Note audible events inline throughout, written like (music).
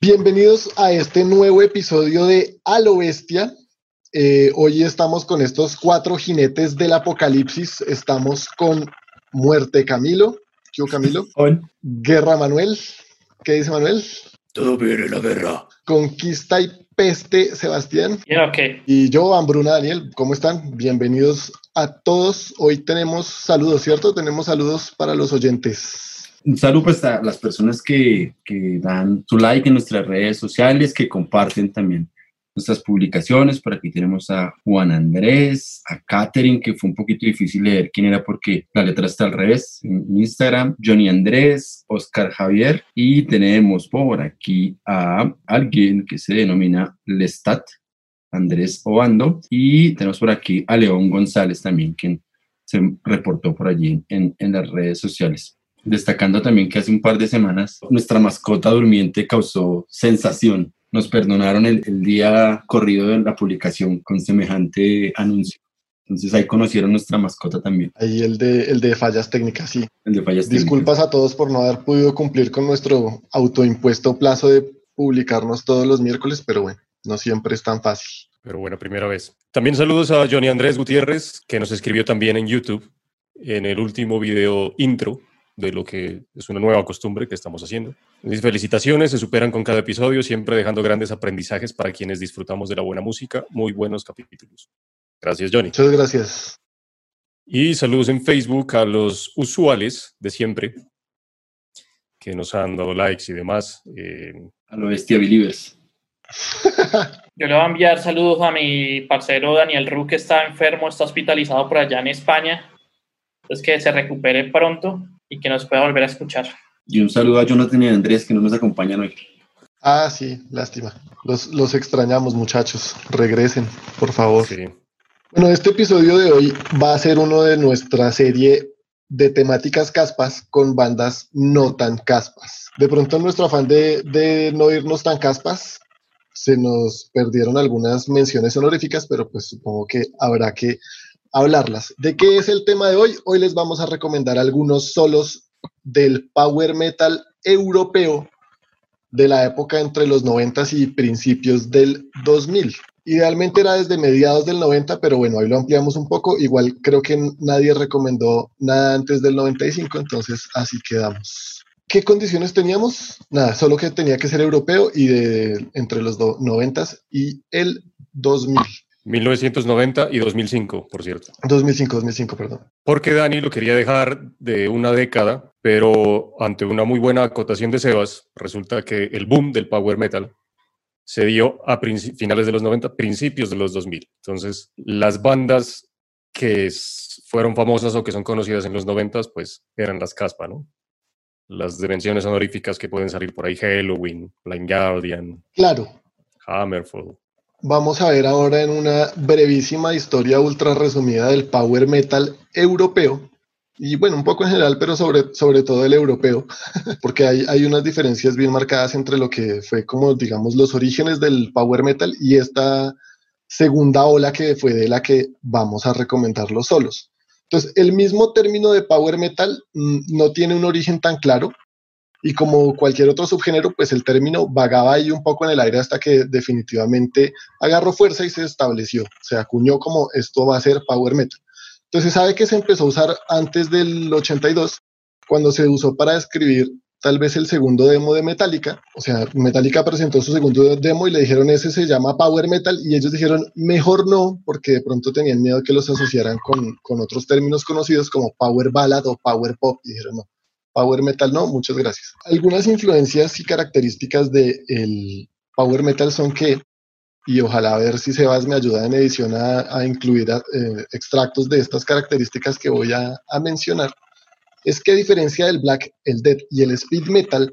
Bienvenidos a este nuevo episodio de A lo Bestia. Eh, hoy estamos con estos cuatro jinetes del apocalipsis. Estamos con Muerte Camilo. ¿Qué Camilo? (laughs) Guerra Manuel. ¿Qué dice Manuel? Todo bien en la guerra. Conquista y peste Sebastián. okay. Y yo, Ambruna Daniel. ¿Cómo están? Bienvenidos a todos. Hoy tenemos saludos, ¿cierto? Tenemos saludos para los oyentes. Un saludo pues a las personas que, que dan su like en nuestras redes sociales, que comparten también nuestras publicaciones. Por aquí tenemos a Juan Andrés, a Katherine, que fue un poquito difícil leer quién era porque la letra está al revés en Instagram, Johnny Andrés, Oscar Javier. Y tenemos por aquí a alguien que se denomina Lestat, Andrés Obando. Y tenemos por aquí a León González también, quien se reportó por allí en, en las redes sociales destacando también que hace un par de semanas nuestra mascota durmiente causó sensación. Nos perdonaron el, día corrido de la publicación con semejante anuncio. Entonces ahí conocieron nuestra mascota también. Ahí el de, el de fallas técnicas, sí. El de fallas Disculpas a todos por no haber podido cumplir con nuestro autoimpuesto plazo de publicarnos todos los miércoles, pero bueno, no siempre es tan fácil. Pero bueno, primera vez. También saludos a Johnny Andrés Gutiérrez, que nos escribió también en YouTube en el último video intro de lo que es una nueva costumbre que estamos haciendo. Mis felicitaciones, se superan con cada episodio, siempre dejando grandes aprendizajes para quienes disfrutamos de la buena música. Muy buenos capítulos. Gracias, Johnny. Muchas gracias. Y saludos en Facebook a los usuales de siempre que nos han dado likes y demás. Eh, a los bestia believers. (laughs) Yo le voy a enviar saludos a mi parcero Daniel Ru, que está enfermo, está hospitalizado por allá en España. Entonces que se recupere pronto y que nos pueda volver a escuchar. Y un saludo a Jonathan y a Andrés que no nos acompañan hoy. Ah, sí, lástima. Los, los extrañamos, muchachos. Regresen, por favor. Bueno, este episodio de hoy va a ser uno de nuestra serie de temáticas caspas con bandas no tan caspas. De pronto en nuestro afán de, de no irnos tan caspas, se nos perdieron algunas menciones honoríficas, pero pues supongo que habrá que hablarlas. ¿De qué es el tema de hoy? Hoy les vamos a recomendar algunos solos del power metal europeo de la época entre los 90 y principios del 2000. Idealmente era desde mediados del 90, pero bueno, ahí lo ampliamos un poco. Igual creo que nadie recomendó nada antes del 95, entonces así quedamos. ¿Qué condiciones teníamos? Nada, solo que tenía que ser europeo y de entre los 90 y el 2000. 1990 y 2005, por cierto. 2005, 2005, perdón. Porque Dani lo quería dejar de una década, pero ante una muy buena acotación de Sebas, resulta que el boom del power metal se dio a finales de los 90, principios de los 2000. Entonces, las bandas que fueron famosas o que son conocidas en los 90, pues eran las caspa, ¿no? Las dimensiones honoríficas que pueden salir por ahí, Halloween, Blind Guardian. Claro. Hammerfall vamos a ver ahora en una brevísima historia ultra resumida del power metal europeo. Y bueno, un poco en general, pero sobre, sobre todo el europeo, (laughs) porque hay, hay unas diferencias bien marcadas entre lo que fue como, digamos, los orígenes del power metal y esta segunda ola que fue de la que vamos a recomendar los solos. Entonces, el mismo término de power metal mm, no tiene un origen tan claro, y como cualquier otro subgénero, pues el término vagaba ahí un poco en el aire hasta que definitivamente agarró fuerza y se estableció. Se acuñó como esto va a ser power metal. Entonces sabe que se empezó a usar antes del 82, cuando se usó para describir tal vez el segundo demo de Metallica. O sea, Metallica presentó su segundo demo y le dijeron ese se llama Power Metal y ellos dijeron mejor no, porque de pronto tenían miedo que los asociaran con, con otros términos conocidos como Power Ballad o Power Pop y dijeron no, Power Metal no, muchas gracias. Algunas influencias y características del Power Metal son que, y ojalá a ver si Sebas me ayuda en edición a, incluir eh, extractos de estas características que voy a, mencionar, es que a diferencia del Black, el Death y el Speed Metal,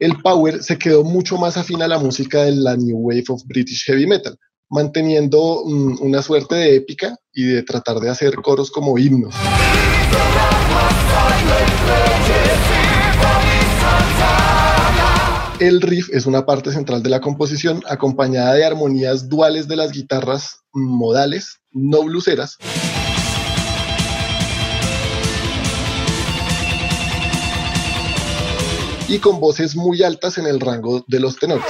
el power se quedó mucho más afín a la música de la New Wave of British Heavy Metal, manteniendo mm, una suerte de épica y de tratar de hacer coros como himnos. El riff es una parte central de la composición, acompañada de armonías duales de las guitarras modales, no bluseras. Y con voces muy altas en el rango de los tenores.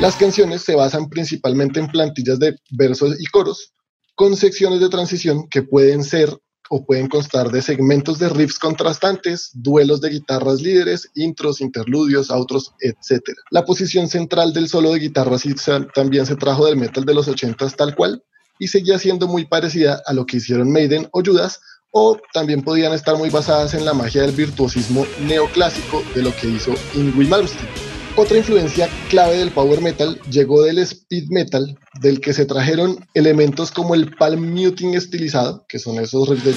Las canciones se basan principalmente en plantillas de versos y coros, con secciones de transición que pueden ser o pueden constar de segmentos de riffs contrastantes, duelos de guitarras líderes, intros, interludios, outros, etc. La posición central del solo de guitarra también se trajo del metal de los 80 tal cual y seguía siendo muy parecida a lo que hicieron Maiden o Judas, o también podían estar muy basadas en la magia del virtuosismo neoclásico de lo que hizo Ingrid Malmsteen. Otra influencia clave del power metal llegó del speed metal, del que se trajeron elementos como el palm muting estilizado, que son esos riffs de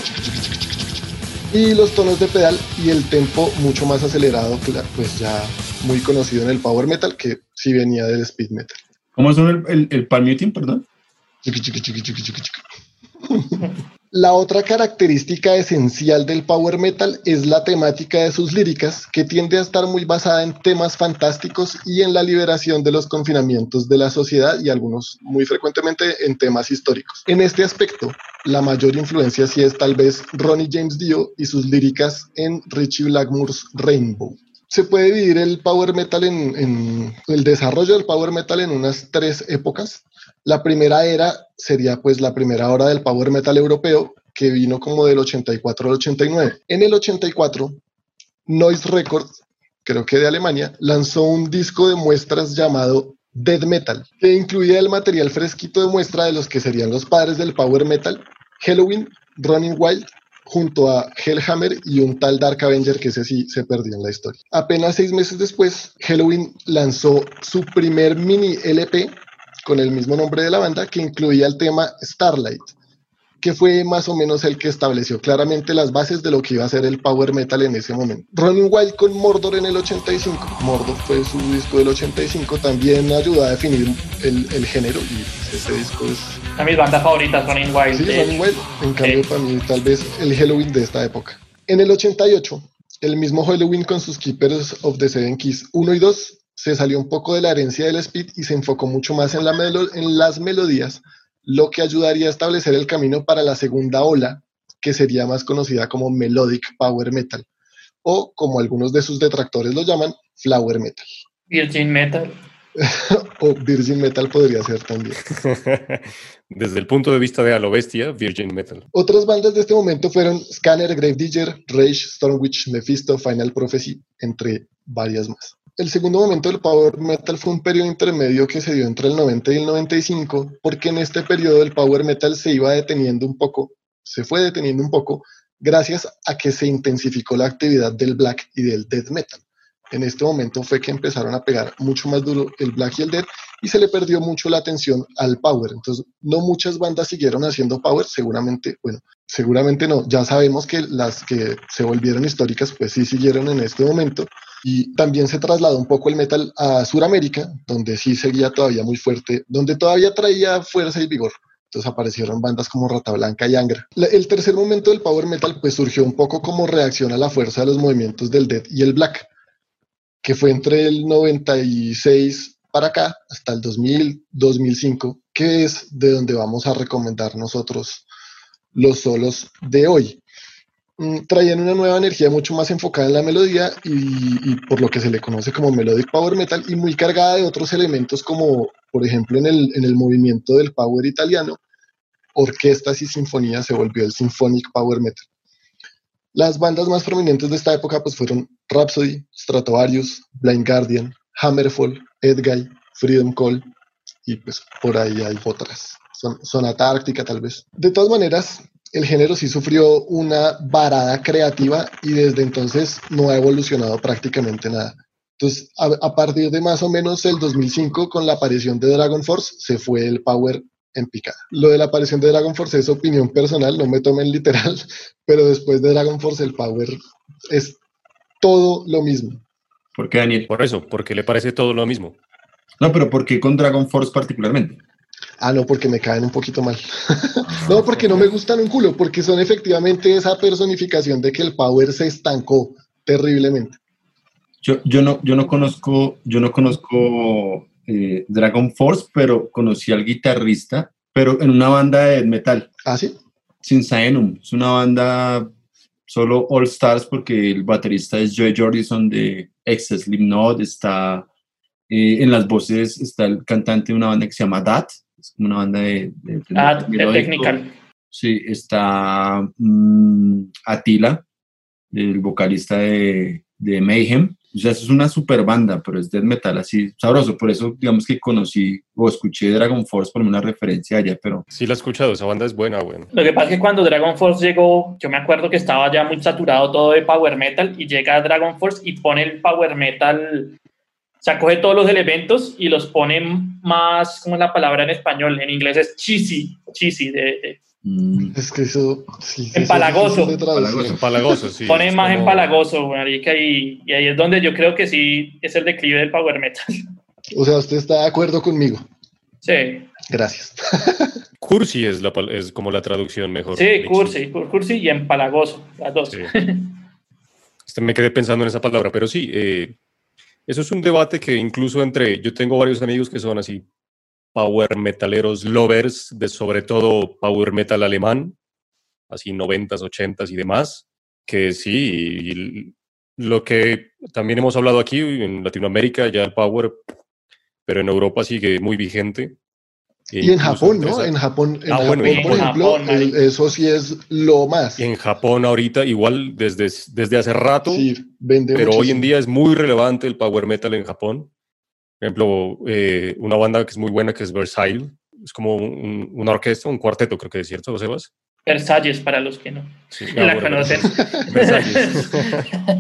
y los tonos de pedal y el tempo mucho más acelerado, pues ya muy conocido en el power metal, que sí venía del speed metal. ¿Cómo son el, el, el palm muting, perdón? (laughs) La otra característica esencial del power metal es la temática de sus líricas, que tiende a estar muy basada en temas fantásticos y en la liberación de los confinamientos de la sociedad y algunos muy frecuentemente en temas históricos. En este aspecto, la mayor influencia sí es tal vez Ronnie James Dio y sus líricas en Richie Blackmore's Rainbow se puede dividir el power metal en, en, el desarrollo del power metal en unas tres épocas. La primera era sería pues la primera hora del power metal europeo que vino como del 84 al 89. En el 84, Noise Records, creo que de Alemania, lanzó un disco de muestras llamado Dead Metal, que incluía el material fresquito de muestra de los que serían los padres del power metal, Halloween, Running Wild, junto a Hellhammer y un tal Dark Avenger que ese sí se perdió en la historia. Apenas seis meses después, Halloween lanzó su primer mini LP con el mismo nombre de la banda, que incluía el tema Starlight, que fue más o menos el que estableció claramente las bases de lo que iba a ser el power metal en ese momento. Running Wild con Mordor en el 85, Mordor fue su disco del 85, también ayudó a definir el, el género y ese disco es... A mis bandas favoritas, Running Wild. Sí, Running Wild, en cambio para mí tal vez el Halloween de esta época. En el 88, el mismo Halloween con sus Keepers of the Seven Keys 1 y 2 se salió un poco de la herencia del speed y se enfocó mucho más en, la en las melodías, lo que ayudaría a establecer el camino para la segunda ola, que sería más conocida como Melodic Power Metal, o como algunos de sus detractores lo llaman, Flower Metal. Virgin Metal. (laughs) o Virgin Metal podría ser también. (laughs) Desde el punto de vista de a lo bestia, Virgin Metal. Otras bandas de este momento fueron Scanner, Grave Digger, Rage, Stormwitch, Mephisto, Final Prophecy, entre varias más. El segundo momento del power metal fue un periodo intermedio que se dio entre el 90 y el 95, porque en este periodo el power metal se iba deteniendo un poco, se fue deteniendo un poco, gracias a que se intensificó la actividad del black y del death metal. En este momento fue que empezaron a pegar mucho más duro el black y el death y se le perdió mucho la atención al power. Entonces, no muchas bandas siguieron haciendo power, seguramente, bueno, seguramente no. Ya sabemos que las que se volvieron históricas, pues sí siguieron en este momento y también se trasladó un poco el metal a Sudamérica, donde sí seguía todavía muy fuerte, donde todavía traía fuerza y vigor. Entonces aparecieron bandas como Rata Blanca y Angra. el tercer momento del power metal pues surgió un poco como reacción a la fuerza de los movimientos del death y el black, que fue entre el 96 para acá hasta el 2000, 2005, que es de donde vamos a recomendar nosotros los solos de hoy. Mm, traían una nueva energía mucho más enfocada en la melodía y, por lo que se le conoce como melodic power metal y muy cargada de otros elementos como por ejemplo en el, en el movimiento del power italiano, orquestas y sinfonías se volvió el symphonic power metal. Las bandas más prominentes de esta época pues fueron Rhapsody, Stratovarius, Blind Guardian, Hammerfall, Edguy, Freedom Call y pues por ahí hay otras. Son, Sonata Ártica tal vez. De todas maneras, el género sí sufrió una varada creativa y desde entonces no ha evolucionado prácticamente nada. Entonces, a, partir de más o menos el 2005, con la aparición de Dragon Force, se fue el power en picada. Lo de la aparición de Dragon Force es opinión personal, no me tomen literal, (laughs) pero después de Dragon Force el Power es todo lo mismo. ¿Por qué, Daniel? Por eso, porque le parece todo lo mismo. No, pero ¿por qué con Dragon Force particularmente? Ah, no, porque me caen un poquito mal. (laughs) no, porque no me gustan un culo, porque son efectivamente esa personificación de que el Power se estancó terriblemente. Yo, yo, no, yo no conozco, yo no conozco eh, Dragon Force, pero conocí al guitarrista, pero en una banda de metal. ¿Ah, sí? Sin Saenum. Es una banda solo All Stars porque el baterista es Joey Jordison de ex Slipknot, está eh, en las voces está el cantante de una banda que se llama Dat, es como una banda de... de, de Ah, de Technical. Sí, está mm, Atila, el vocalista de, de Mayhem. O sea, eso es una super banda, pero es death metal así sabroso. Por eso, digamos que conocí o escuché Dragon Force por una referencia allá, pero Sí la he escuchado, esa banda es buena, güey. Lo que pasa es que cuando Dragon Force llegó, yo me acuerdo que estaba ya muy saturado todo de Power Metal y llega Dragon Force y pone el Power Metal, o sea, coge todos los elementos y los pone más, ¿cómo es la palabra en español? En inglés es cheesy, cheesy, de, de- mm, Es que eso... Sí, Empalagoso. eso. Empalagoso. Empalagoso, sí. pone más como- empalagoso, marica, y, y ahí es donde yo creo que sí es el declive del Power Metal. O sea, usted está de acuerdo conmigo. Sí, Gracias. (laughs) Cursi es, la, es como la traducción mejor. sí, cursi, cur- cursi y empalagoso, las dos. Sí. Este, me quedé pensando en esa palabra, pero sí, eh, eso es un debate que incluso entre, yo tengo varios amigos que son así, power metaleros lovers, de sobre todo power metal alemán, así 90s, 80s y demás, que sí, y lo que también hemos hablado aquí en Latinoamérica, ya el power, pero en Europa sigue muy vigente. Y en Japón, ¿no? En Japón, en Ah, Japón bueno, por en ejemplo, Japón, el- eso sí es lo más. y en Japón ahorita igual desde, desde hace rato. Sí, vende pero hoy en muchísimo. día es muy relevante el power metal en Japón. Por ejemplo, eh, una banda que es muy buena que es Versailles, es como un- una orquesta, un cuarteto, creo que es cierto, Sebas. Versalles para los que no Sí, la ah, bueno, conocen. (laughs) Versalles.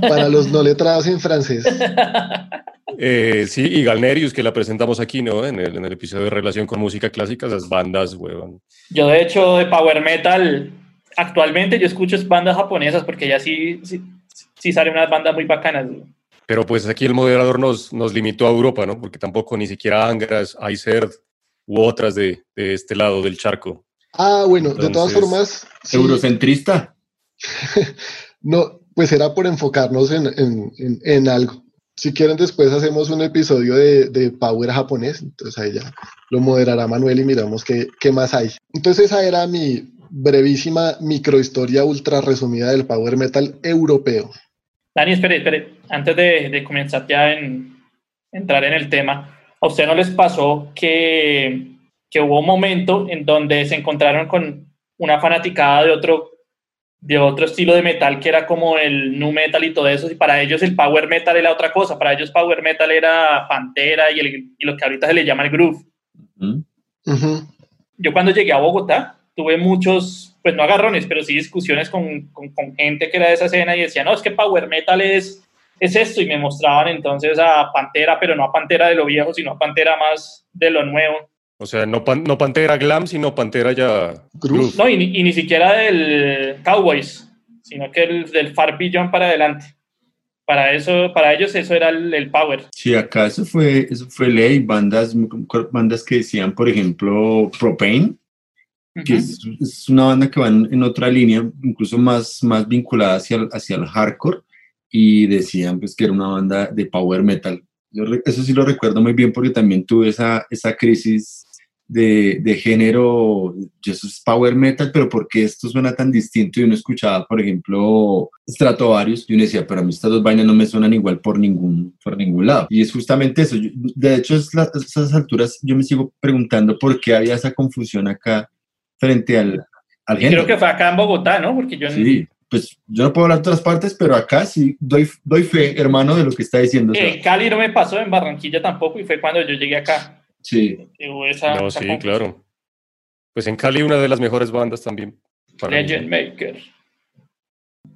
Para los no letrados en francés. (laughs) Eh, sí, y Galnerius, que la presentamos aquí, ¿no? En el, en el episodio de relación con música clásica, esas bandas, huevón. Yo de hecho de power metal actualmente yo escucho es bandas japonesas porque ya sí, sí, sí salen unas bandas muy bacanas. güey. Pero pues aquí el moderador nos, nos limitó a Europa, ¿no? Porque tampoco ni siquiera Angras, Aicerd u otras de, de este lado del charco. Ah, bueno, de todas formas, sí, Eurocentrista. (laughs) no, pues era por enfocarnos en, en- en- en algo. Si quieren, después hacemos un episodio de, Power japonés, entonces ahí ya lo moderará Manuel y miramos qué, más hay. Entonces esa era mi brevísima microhistoria ultra resumida del Power Metal europeo. Dani, espere, espere, antes de, de comenzar ya en entrar en el tema, ¿a usted no les pasó que, que hubo un momento en donde se encontraron con una fanaticada de otro, de otro estilo de metal que era como el nu metal y todo eso, y para ellos el power metal era otra cosa, para ellos power metal era Pantera y, el, y lo que ahorita se le llama el groove. Yo cuando llegué a Bogotá tuve muchos, pues no agarrones, pero sí discusiones con, con, con gente que era de esa escena y decía, no, es que Power Metal es, es esto, y me mostraban entonces a Pantera, pero no a Pantera de lo viejo, sino a Pantera más de lo nuevo. O sea, no, pan- no Pantera Glam, sino Pantera ya... Groove. No, y, ni- y ni siquiera del Cowboys, sino que el, del Far Beyond para adelante. Para, eso, para ellos eso era el, el Power. Sí, acá eso fue, eso fue ley. Bandas, bandas que decían, por ejemplo, Propane, que es, es una banda que va en, en otra línea, incluso más, más vinculada hacia el, hacia el hardcore, y decían pues que era una banda de power metal. Yo re- eso sí lo recuerdo muy bien porque también tuve esa, esa crisis de, de género, eso es power metal, pero ¿por qué esto suena tan distinto? Y uno escuchaba, por ejemplo, Stratovarius, y uno decía, pero a mí estas dos vainas no me suenan igual por ningún, por ningún lado. Y es justamente eso. Yo- de hecho, es la- esas alturas yo me sigo preguntando por qué había esa confusión acá frente al, al género. Creo que fue acá en Bogotá, ¿no? Porque yo Sí, pues yo no puedo hablar de otras partes, pero acá sí doy, doy fe, hermano, de lo que está diciendo. en Cali no me pasó, en Barranquilla tampoco, y fue cuando yo llegué acá. Sí, esa- No, esa sí, claro. Pues en Cali una de las mejores bandas también. para mí. Legend Maker. (laughs)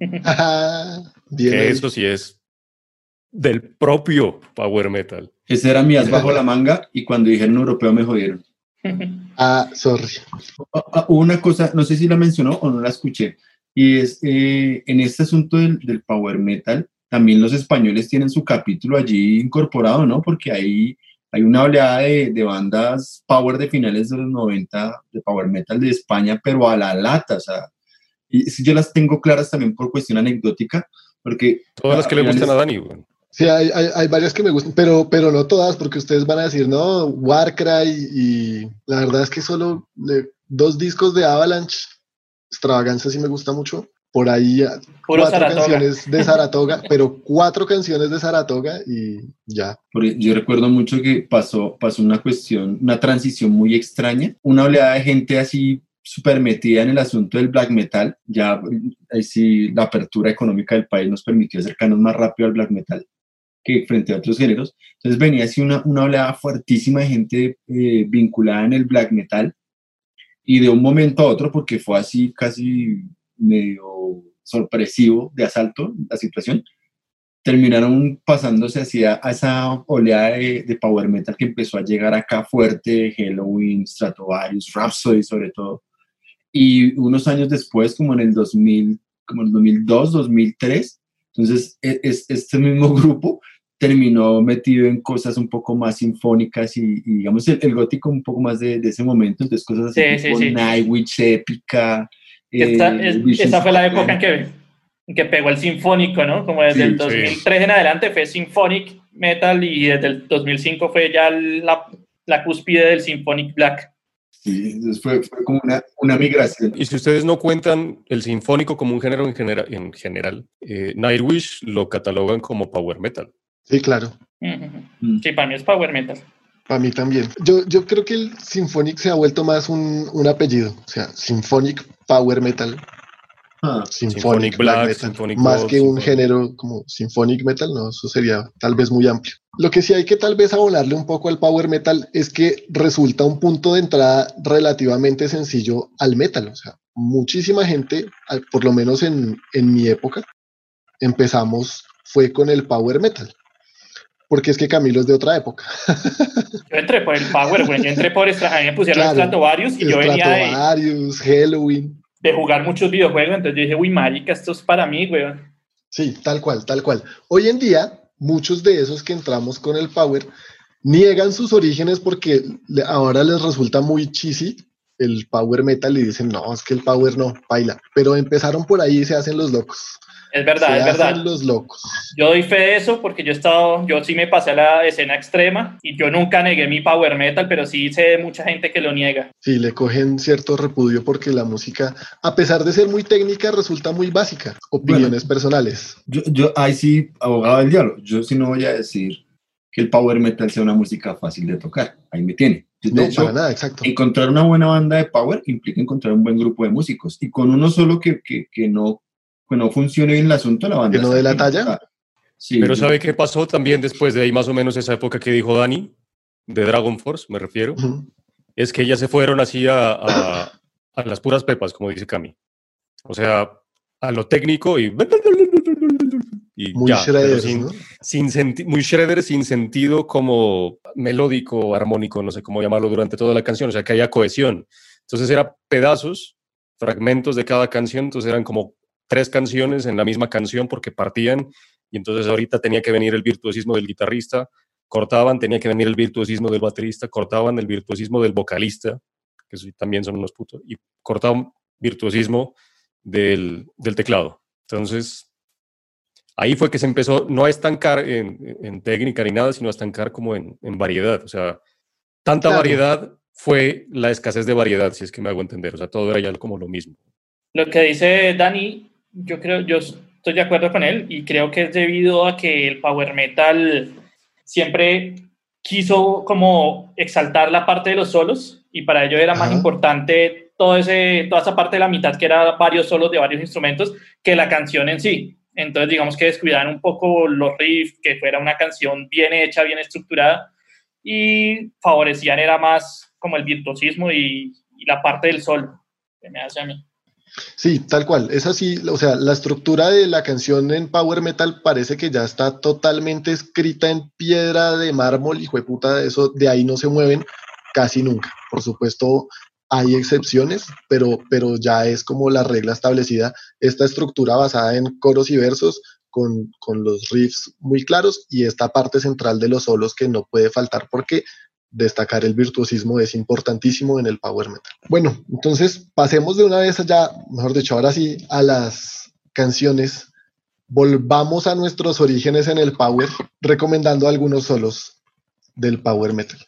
Bien Que eso sí es del propio power metal. ese era mi as bajo la manga y cuando dijeron europeo me jodieron. (laughs) Ah, sorry. Ah, ah, Una cosa, no sé si la mencionó o no la escuché, y es eh, en este asunto del, del power metal, también los españoles tienen su capítulo allí incorporado, ¿no? Porque ahí hay una oleada de, de bandas power de finales de los 90, de power metal de España, pero a la lata, o sea, y sí, yo las tengo claras también por cuestión anecdótica, porque... Todas las que le gustan a Dani, güey. Sí, hay, hay, hay varias que me gustan, pero, pero no todas, porque ustedes van a decir, no, Warcry y la verdad es que solo dos discos de Avalanche, Extravaganza sí me gusta mucho, por ahí ah, Puro cuatro Saratoga. canciones de Saratoga, (laughs) pero cuatro canciones de Saratoga y ya. Porque yo recuerdo mucho que pasó, pasó una cuestión, una transición muy extraña, una oleada de gente así súper metida en el asunto del black metal, ya ahí sí la apertura económica del país nos permitió acercarnos más rápido al black metal que frente a otros géneros. Entonces venía así una, una oleada fuertísima de gente eh, vinculada en el black metal y de un momento a otro, porque fue así casi medio sorpresivo de asalto la situación, terminaron pasándose hacia a esa oleada de, de power metal que empezó a llegar acá fuerte, Halloween, Stratovarius, Rhapsody sobre todo. Y unos años después, como en el 2000, como en el 2002, 2003, entonces e- es, este mismo (laughs) grupo terminó metido en cosas un poco más sinfónicas y, y digamos el, el gótico un poco más de, de ese momento, entonces cosas así Sí, sí, tipo sí. Nightwish, épica. Esta, eh, es- esa fue la época en que, en que pegó el sinfónico, ¿no? Como desde Sí, el sí. 2003 en adelante fue Symphonic Metal y desde el 2005 fue ya la, la cúspide del Symphonic Black. Sí, entonces fue, fue como una, una migración. Y si ustedes no cuentan el sinfónico como un género en, genera- en general, eh, Nightwish lo catalogan como power metal. Sí, claro. Mm. Sí, para mí es Power Metal. Para mí también. Yo, yo creo que el Symphonic se ha vuelto más un, un apellido. O sea, Symphonic Power Metal, Ah, Symphonic, Symphonic Black, Black, Metal. Symphonic más Gold, que un Symphonic- género como Symphonic Metal, no, eso sería tal vez muy amplio. Lo que sí hay que tal vez abonarle un poco al Power Metal es que resulta un punto de entrada relativamente sencillo al metal. O sea, muchísima gente, por lo menos en, en mi época, empezamos fue con el Power Metal. Porque es que Camilo es de otra época. Yo entré por el Power, güey. Yo entré por a mí me pusieron Claro. Stratovarius y yo venía de, Stratovarius, Halloween. de jugar muchos videojuegos, entonces yo dije, uy, marica, esto es para mí, güey. Sí, tal cual, tal cual. Hoy en día, muchos de esos que entramos con el Power niegan sus orígenes porque ahora les resulta muy cheesy el Power Metal y dicen, no, es que el Power no, baila. Pero empezaron por ahí y se hacen los locos. Es verdad, se es verdad. hacen los locos. Yo doy fe de eso porque yo he estado, yo sí me pasé a la escena extrema y yo nunca negué mi power metal, pero sí sé mucha gente que lo niega. Sí, le cogen cierto repudio porque la música, a pesar de ser muy técnica, resulta muy básica. Opiniones personales. yo, yo, ahí sí, abogado del diablo, yo sí no voy a decir que el power metal sea una música fácil de tocar. Ahí me tiene. De No, hecho, para nada, exacto. encontrar una buena banda de power implica encontrar un buen grupo de músicos. Y con uno solo que, que, que no, que no funcione bien el asunto, la banda. ¿Que no está dé la talla? Sí, Pero yo- ¿sabe qué pasó también después de ahí más o menos esa época que dijo Dani? De Dragon Force, me refiero. Es que ya se fueron así a, a- a las puras pepas, como dice Cami. O sea, a lo técnico y... y Muy ya, pero shredders, sin, ¿no? sin senti- muy shredder sin sentido como melódico, armónico, no sé cómo llamarlo durante toda la canción, o sea, que haya cohesión. Entonces era pedazos, fragmentos de cada canción, entonces eran como tres canciones en la misma canción porque partían y entonces ahorita tenía que venir el virtuosismo del guitarrista, cortaban, tenía que venir el virtuosismo del baterista, cortaban el virtuosismo del vocalista, que también son unos putos, y cortaban virtuosismo del, del teclado. Entonces, ahí fue que se empezó no a estancar en, en técnica ni nada, sino a estancar como en, en variedad. O sea, tanta Claro. variedad fue la escasez de variedad, si es que me hago entender. O sea, todo era ya como lo mismo. Lo que dice Dani, yo creo, yo estoy de acuerdo con él y creo que es debido a que el power metal siempre quiso como exaltar la parte de los solos y para ello era más importante todo ese, toda esa parte de la mitad que era varios solos de varios instrumentos que la canción en sí. Entonces digamos que descuidaban un poco los riffs, que fuera una canción bien hecha, bien estructurada y favorecían era más como el virtuosismo y, y la parte del solo, que me hace a mí. Sí, tal cual. Es así, o sea, la estructura de la canción en Power Metal parece que ya está totalmente escrita en piedra de mármol, hijo de puta, eso de ahí no se mueven casi nunca. Por supuesto, hay excepciones, pero, pero ya es como la regla establecida. Esta estructura basada en coros y versos con, con los riffs muy claros y esta parte central de los solos que no puede faltar porque destacar el virtuosismo es importantísimo en el power metal. Bueno, entonces pasemos de una vez allá, mejor dicho, ahora sí, a las canciones. Volvamos a nuestros orígenes en el power, recomendando algunos solos del power metal.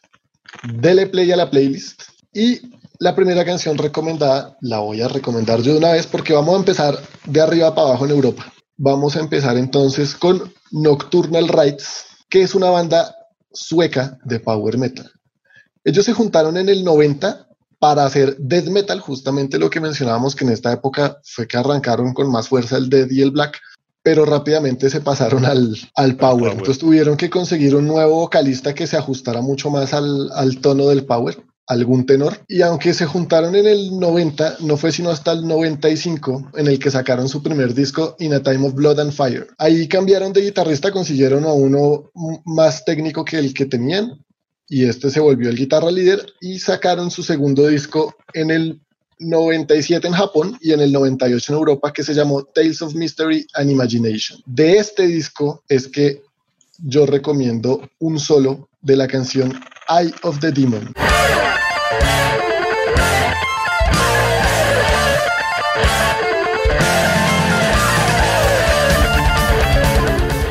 Dele play a la playlist y la primera canción recomendada la voy a recomendar yo de una vez porque vamos a empezar de arriba para abajo en Europa. Vamos a empezar entonces con Nocturnal Rights, que es una banda sueca de power metal. Ellos se juntaron en el 90 para hacer death metal, justamente lo que mencionábamos que en esta época fue que arrancaron con más fuerza el death y el black, pero rápidamente se pasaron al, al power. Entonces tuvieron que conseguir un nuevo vocalista que se ajustara mucho más al, al tono del power algún tenor. Y aunque se juntaron en el 90, no fue sino hasta el 95 en el que sacaron su primer disco, In a Time of Blood and Fire. Ahí cambiaron de guitarrista, consiguieron a uno más técnico que el que tenían y este se volvió el guitarra líder y sacaron su segundo disco en el 97 en Japón y en el 98 en Europa que se llamó Tales of Mystery and Imagination. De este disco es que yo recomiendo un solo de la canción Eye of the Demon.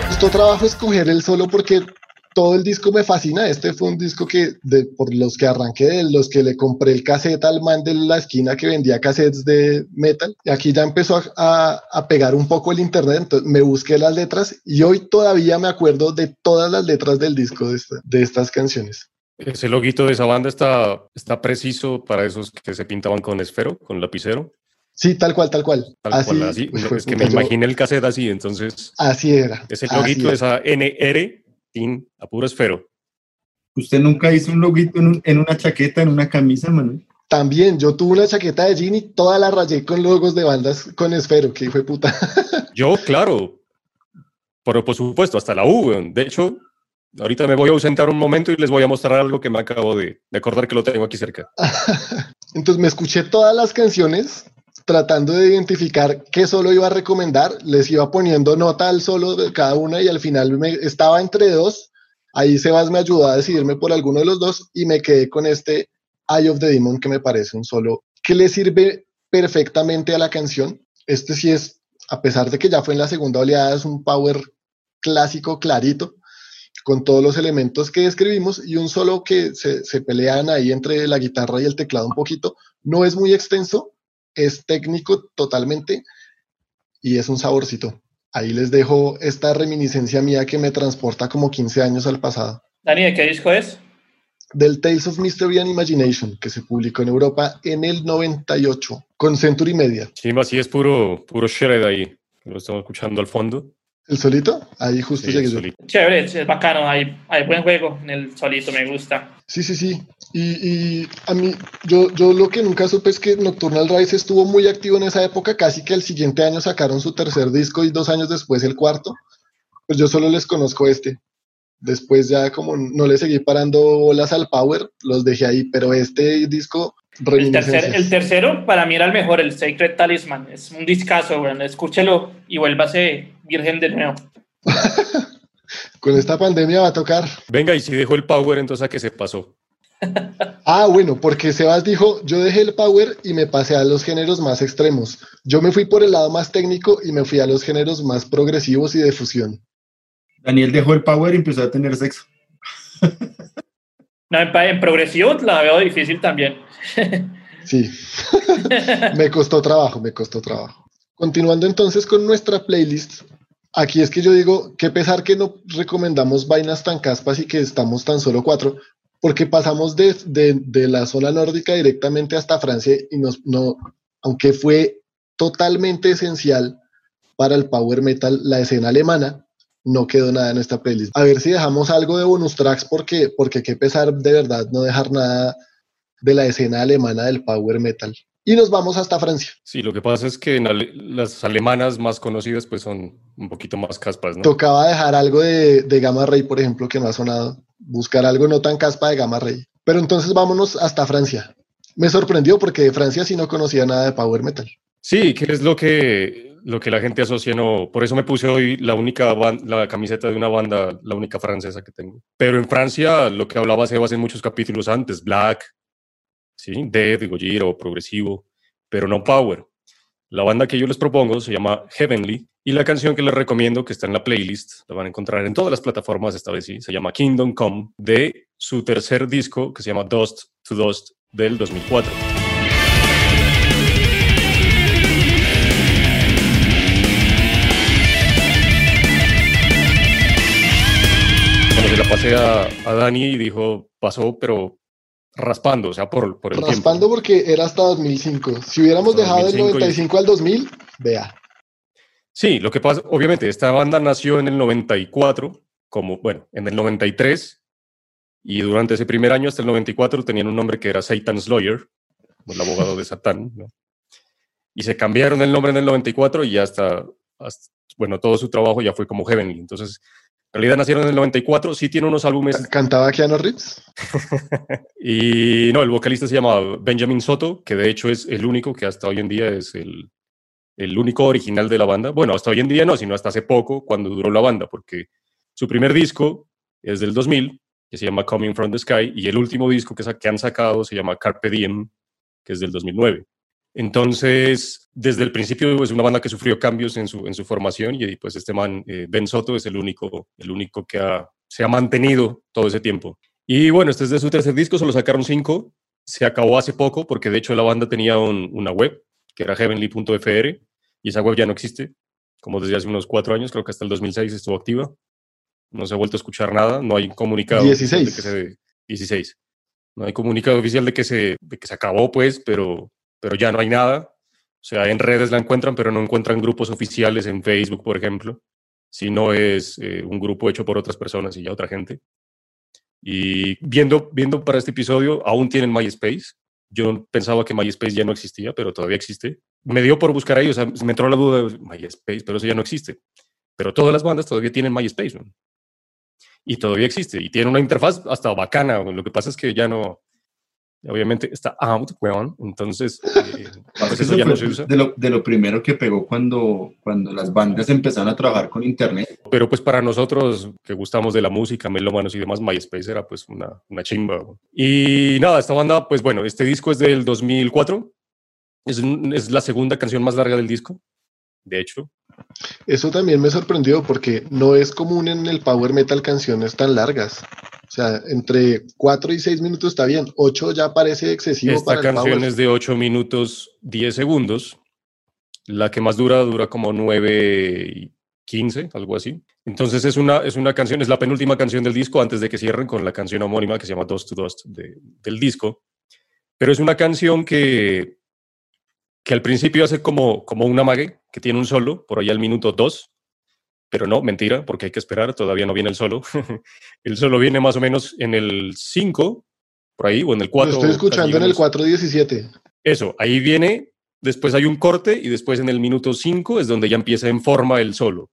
Costó trabajo escoger el solo porque todo el disco me fascina. Este fue un disco que, por los que arranqué, de los que le compré el cassette al man de la esquina que vendía cassettes de metal. Y aquí ya empezó a, a, pegar un poco el internet, entonces me busqué las letras y hoy todavía me acuerdo de todas las letras del disco de estas canciones. Ese loguito de esa banda está, está preciso para esos que se pintaban con esfero, con lapicero. Sí, tal cual, tal cual. Tal así, cual, así. No, es que me imaginé el cassette así, entonces. Así era. Es el loguito de esa NR in, a puro esfero. ¿Usted nunca hizo un loguito en, un, en una chaqueta, en una camisa, Manuel? También, yo tuve una chaqueta de jean y toda la rayé con logos de bandas con esfero, que fue puta. (laughs) yo, claro. Pero por supuesto, hasta la U, de hecho, Ahorita me voy a ausentar un momento y les voy a mostrar algo que me acabo de, de acordar que lo tengo aquí cerca. (laughs) Entonces me escuché todas las canciones tratando de identificar qué solo iba a recomendar, les iba poniendo nota al solo de cada una y al final me, estaba entre dos. Ahí Sebas me ayudó a decidirme por alguno de los dos y me quedé con este Eye of the Demon que me parece un solo que le sirve perfectamente a la canción. Este sí es, a pesar de que ya fue en la segunda oleada, es un power clásico clarito con todos los elementos que describimos y un solo que se, se, pelean ahí entre la guitarra y el teclado un poquito. No es muy extenso, es técnico totalmente y es un saborcito. Ahí les dejo esta reminiscencia mía que me transporta como 15 años al pasado. Dani, ¿de qué disco es? Del Tales of Mystery and Imagination, que se publicó en Europa en el 98, con Century Media. Sí, así es puro, puro shred ahí, lo estamos escuchando al fondo. ¿El solito? Ahí justo Sí, llegué solito. Chévere, es bacano, hay, hay buen juego en el solito, me gusta. Sí, sí, sí. Y, y a mí, yo, yo lo que nunca supe es que Nocturnal Rise estuvo muy activo en esa época, casi que el siguiente año sacaron su tercer disco y dos años después el cuarto. Pues yo solo les conozco este. Después ya como no le seguí parando bolas al Power, los dejé ahí, pero este disco, El, tercer- el tercero para mí era el mejor, el Sacred Talisman. Es un discazo, weón. Escúchelo y vuélvase virgen de nuevo. (laughs) Con esta pandemia va a tocar. Venga, y si dejó el power, entonces a qué se pasó. (laughs) Ah, bueno, porque Sebas dijo, yo dejé el power y me pasé a los géneros más extremos. Yo me fui por el lado más técnico y me fui a los géneros más progresivos y de fusión. Daniel dejó el power y empezó a tener sexo. No, en, en progresivo la veo difícil también. (laughs) Sí, me costó trabajo, me costó trabajo. Continuando entonces con nuestra playlist, aquí es que yo digo, qué pesar que no recomendamos vainas tan caspas y que estamos tan solo cuatro, porque pasamos de, de- de la zona nórdica directamente hasta Francia y nos, no, aunque fue totalmente esencial para el power metal la escena alemana, no quedó nada en esta playlist. A ver si dejamos algo de bonus tracks, porque, porque qué pesar de verdad no dejar nada de la escena alemana del power metal. Y nos vamos hasta Francia. Sí, lo que pasa es que en ale- las alemanas más conocidas pues son un poquito más caspas, ¿no? Tocaba dejar algo de, de Gamma Ray, por ejemplo, que no ha sonado. Buscar algo no tan caspa de Gamma Ray. Pero entonces vámonos hasta Francia. Me sorprendió porque de Francia sí no conocía nada de power metal. Sí, que es lo que, lo que la gente asocia, no, por eso me puse hoy la única la camiseta de una banda, la única francesa que tengo. Pero en Francia, lo que hablaba Sebas en muchos capítulos antes, Black, sí, Death, Gojira, progresivo, pero no Power. La banda que yo les propongo se llama Heavenly y la canción que les recomiendo, que está en la playlist, la van a encontrar en todas las plataformas esta vez sí, se llama Kingdom Come, de su tercer disco que se llama Dust to Dust del 2004. Cuando se la pasé a, a Dani y dijo, pasó, pero raspando, o sea, por, por el Raspando tiempo. porque era hasta 2005. Si hubiéramos Hasta dejado del 2005 y- 95 al 2000, vea. Sí, lo que pasa, obviamente, esta banda nació en el 94, como, bueno, en el 93, y durante ese primer año, hasta el 94, tenían un nombre que era Satan's Lawyer, el abogado de Satán, ¿no? Y se cambiaron el nombre en el 94 y ya hasta, hasta- bueno, todo su trabajo ya fue como Heavenly. Entonces, en realidad nacieron en el 94, sí tiene unos álbumes Cantaba Keanu Reeves. (laughs) Y no, el vocalista se llama Benjamin Soto, que de hecho es el único que hasta hoy en día es el, el único original de la banda. Bueno, hasta hoy en día no, sino hasta hace poco, cuando duró la banda, porque su primer disco es del 2000, que se llama Coming from the Sky, y el último disco que, que han sacado se llama Carpe Diem, que es del 2009. Entonces, desde el principio es una banda que sufrió cambios en su, en su formación y pues este man, eh, Ben Soto, es el único, el único que ha- se ha mantenido todo ese tiempo. Y bueno, este es de su tercer disco, solo sacaron cinco. Se acabó hace poco porque de hecho la banda tenía un- una web que era heavenly.fr y esa web ya no existe, como desde hace unos cuatro años, creo que hasta el 2006 estuvo activa. No se ha vuelto a escuchar nada, no hay comunicado. oficial 16. De que se, 16. No hay comunicado oficial de que se, de que se acabó, pues, pero, pero ya no hay nada. O sea, en redes la encuentran, pero no encuentran grupos oficiales en Facebook, por ejemplo. Si no es eh, un grupo hecho por otras personas y ya otra gente. Y viendo, viendo para este episodio, aún tienen MySpace. Yo pensaba que MySpace ya no existía, pero todavía existe. Me dio por buscar ahí, o sea, me entró la duda de MySpace, pero eso ya no existe. Pero todas las bandas todavía tienen MySpace. Y todavía existe. Y tiene una interfaz hasta bacana. Lo que pasa es que ya no, obviamente está out, weón. Entonces, eh, (laughs) pues eso ya no se usa. de, lo, de lo primero que pegó cuando, cuando las bandas empezaron a trabajar con internet. Pero pues para nosotros que gustamos de la música, melómanos y demás, MySpace era pues una, una chimba. Y nada, esta banda, pues bueno, este disco es del 2004. Es, es la segunda canción más larga del disco, de hecho. Eso también me sorprendió porque no es común en el power metal canciones tan largas. O sea, entre 4 y 6 minutos está bien. 8 ya parece excesivo Esta para el canción power. es de 8 minutos 10 segundos. La que más dura dura como 9 y 15, algo así. Entonces es una, es una canción, es la penúltima canción del disco antes de que cierren con la canción homónima que se llama Dust to Dust de- del disco. Pero es una canción que, que al principio hace como, como una mague, que tiene un solo, por ahí al minuto 2. Pero no, mentira, porque hay que esperar, todavía no viene el solo. (laughs) el solo viene más o menos en el 5, por ahí, o en el 4. Lo estoy escuchando en el 417. Eso, ahí viene, después hay un corte y después en el minuto 5 es donde ya empieza en forma el solo.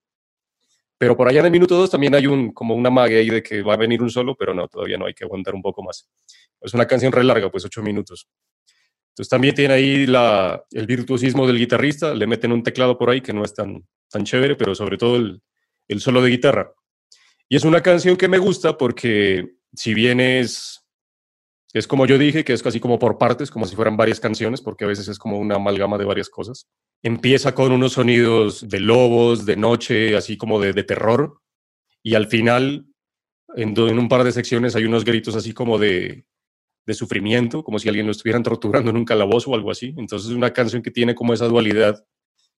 Pero por allá en el minuto 2 también hay un, como una magia ahí de que va a venir un solo, pero no, todavía no hay que aguantar un poco más. Es una canción re larga, pues 8 minutos. Entonces también tiene ahí el virtuosismo del guitarrista, le meten un teclado por ahí que no es tan, tan chévere, pero sobre todo el, el solo de guitarra. Y es una canción que me gusta porque si bien es, es como yo dije, que es casi como por partes, como si fueran varias canciones, porque a veces es como una amalgama de varias cosas. Empieza con unos sonidos de lobos, de noche, así como de, de terror, y al final, en un par de secciones, hay unos gritos así como de, de sufrimiento, como si alguien lo estuvieran (laughs) torturando en un calabozo o algo así. Entonces es una canción que tiene como esa dualidad,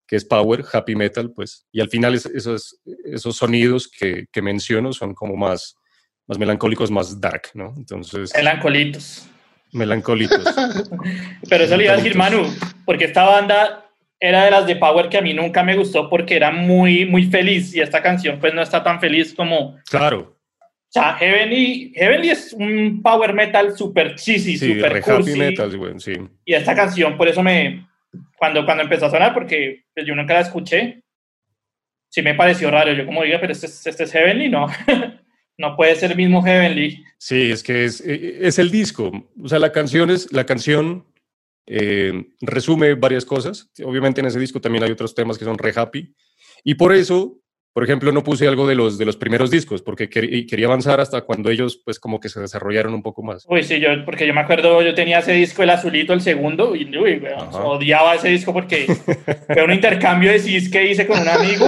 que es power, happy metal, pues, y al final es- esos, esos sonidos que, que menciono son como más, más melancólicos, más dark, ¿no? Entonces, Melancolitos. melancólicos. (laughs) Pero eso le iba a decir Manu, porque esta banda era de las de Power que a mí nunca me gustó porque era muy, muy feliz y esta canción pues no está tan feliz como... O sea, Heavenly, Heavenly es un power metal super cheesy, sí, super re happy cursi. metal, güey, sí. Y esta canción por eso me... Cuando, cuando empezó a sonar, porque pues, yo nunca la escuché, sí me pareció raro. Yo como diga, pero este, es- este es Heavenly, no. (laughs) No puede ser el mismo Heavenly. Sí, es que es, eh, es el disco. O sea, la canción, es, la canción eh, resume varias cosas. Obviamente en ese disco también hay otros temas que son re happy. Y por eso, por ejemplo, no puse algo de los, de los primeros discos, porque quer- quería avanzar hasta cuando ellos, pues, como que se desarrollaron un poco más. Uy, sí, yo, porque yo me acuerdo, yo tenía ese disco, el azulito, el segundo, y uy, Ajá. odiaba ese disco porque (laughs) fue un intercambio de CDs que hice con un amigo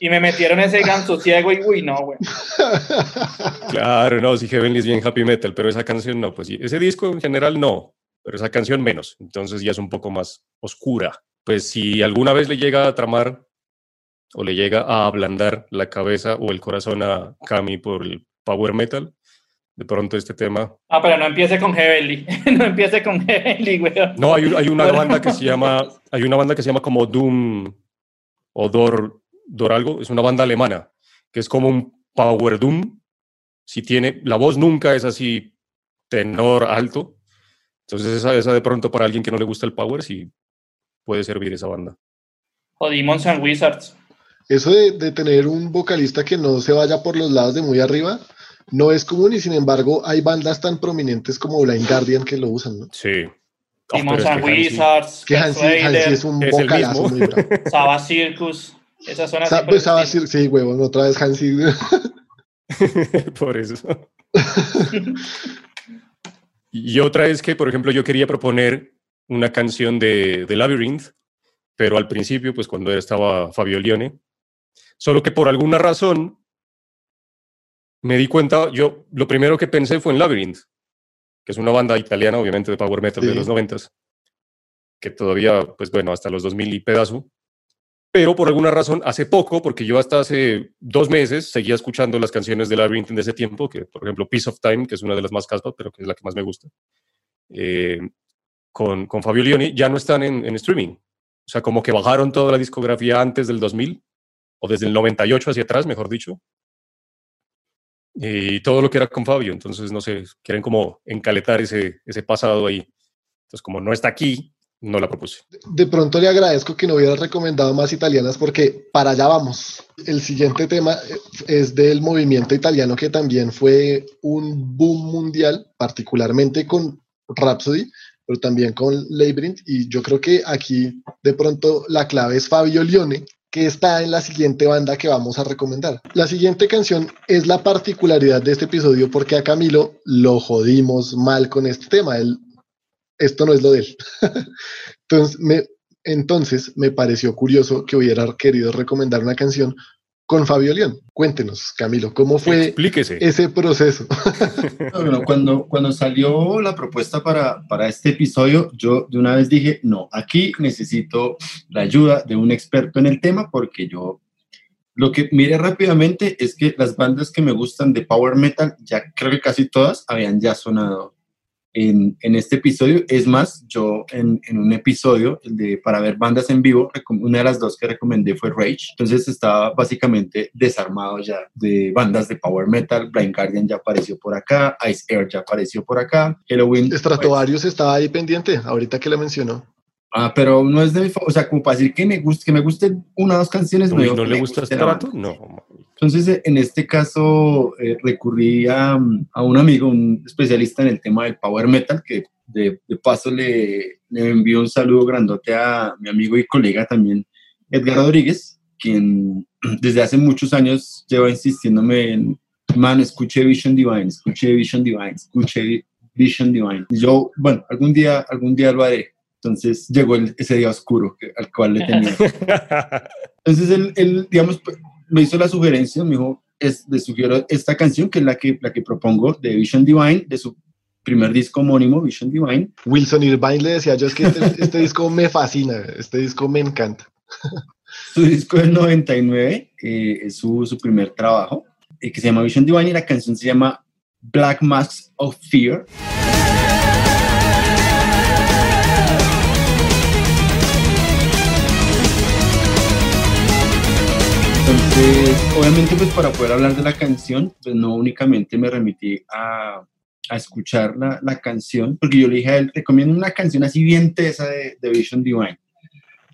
y me metieron ese ganso ciego y uy, no, güey. Claro, no, sí, Heavenly es bien happy metal, pero esa canción no, pues ese disco en general no, pero esa canción menos, entonces ya es un poco más oscura. Pues si alguna vez le llega a tramar o le llega a ablandar la cabeza o el corazón a Cami por el power metal, de pronto este tema... Ah, pero no empiece con Heavenly, (laughs) no empiece con Heavenly, weón. No, hay, hay una banda que se llama, hay una banda que se llama como Doom o Dor, Dor algo, es una banda alemana, que es como un power doom, si tiene, la voz nunca es así tenor alto, entonces esa, esa de pronto para alguien que no le gusta el power sí puede servir esa banda. O Demons and Wizards. Eso de, de tener un vocalista que no se vaya por los lados de muy arriba no es común y sin embargo hay bandas tan prominentes como Blind Guardian que lo usan, ¿no? Sí. Que Hansi- Wizards, Que Hansi, es un Es vocalazo muy bravo. (laughs) Saba Circus. Esas son. Sa- por pues Saba estilo. Cir- sí, huevón, otra vez Hansi. (laughs) Por eso. y otra es que, por ejemplo, yo quería proponer una canción de, de Labyrinth, pero al principio, pues cuando estaba Fabio Lione, solo que por alguna razón me di cuenta, yo lo primero que pensé fue en Labyrinth, que es una banda italiana, obviamente, de power metal de los noventas, que todavía, pues bueno, hasta los 2000 y pedazo. Pero por alguna razón, hace poco, porque yo hasta hace dos meses seguía escuchando las canciones de Labyrinth de ese tiempo, que por ejemplo Piece of Time, que es una de las más caspas, pero que es la que más me gusta, eh, con, con Fabio Lioni, ya no están en, en streaming. O sea, como que bajaron toda la discografía antes del 2000, o desde el 98 hacia atrás, mejor dicho. Y todo lo que era con Fabio. Entonces, no sé, quieren como encaletar ese, ese pasado ahí. Entonces, como no está aquí, no la propuse. De pronto le agradezco que no hubiera recomendado más italianas porque para allá vamos. El siguiente tema eh, es del movimiento italiano que también fue un boom mundial, particularmente con Rhapsody, pero también con Labyrinth. Y yo creo que aquí de pronto la clave es Fabio Lione, que está en la siguiente banda que vamos a recomendar. La siguiente canción es la particularidad de este episodio porque a Camilo lo jodimos mal con este tema. Él, esto no es lo de él. (laughs) entonces, me, entonces me pareció curioso que hubiera querido recomendar una canción con Fabio León. Cuéntenos, Camilo, ¿cómo fue Explíquese. ese proceso? (laughs) Bueno, cuando, cuando salió la propuesta para, para este episodio, yo de una vez dije, no, aquí necesito la ayuda de un experto en el tema porque yo lo que miré rápidamente es que las bandas que me gustan de Power Metal, ya creo que casi todas habían ya sonado en, en este episodio. Es más, yo en, en un episodio el de para ver bandas en vivo, una de las dos que recomendé fue Rage. Entonces estaba básicamente desarmado ya de bandas de Power Metal. Blind Guardian ya apareció por acá, Ice Air ya apareció por acá, Halloween. pues, Stratovarius estaba ahí pendiente, ahorita que lo mencionó. Ah, pero no es de mi fa- o sea, como para decir que me guste, que me gusten una o dos canciones. Uy, ¿No le gusta guste este la. No. Entonces, eh, en este caso, eh, recurrí a, a un amigo, un especialista en el tema del power metal, que de, de paso le, le envío un saludo grandote a mi amigo y colega también, Edgar Rodríguez, quien (clears throat) desde hace muchos años lleva insistiéndome en, man, escuche Vision Divine, escuche Vision Divine, escuche Vision Divine. Y yo, bueno, algún día, algún día lo haré. Entonces llegó el- ese día oscuro que- al cual le tenía. (laughs) Entonces él, él, digamos, me hizo la sugerencia, me dijo, es, le sugiero esta canción, que es la que, la que propongo, de Vision Divine, de su primer disco homónimo, Vision Divine. Wilson Irvine le decía yo, es que este, este disco me fascina, este disco me encanta. (laughs) Su disco del 99 eh, es su, su primer trabajo, eh, que se llama Vision Divine, y la canción se llama Black Masks of Fear. Entonces, obviamente, pues para poder hablar de la canción, pues no únicamente me remití a, a escuchar la, la canción, porque yo le dije a él, recomiendo una canción así bien tesa de, de Vision Divine.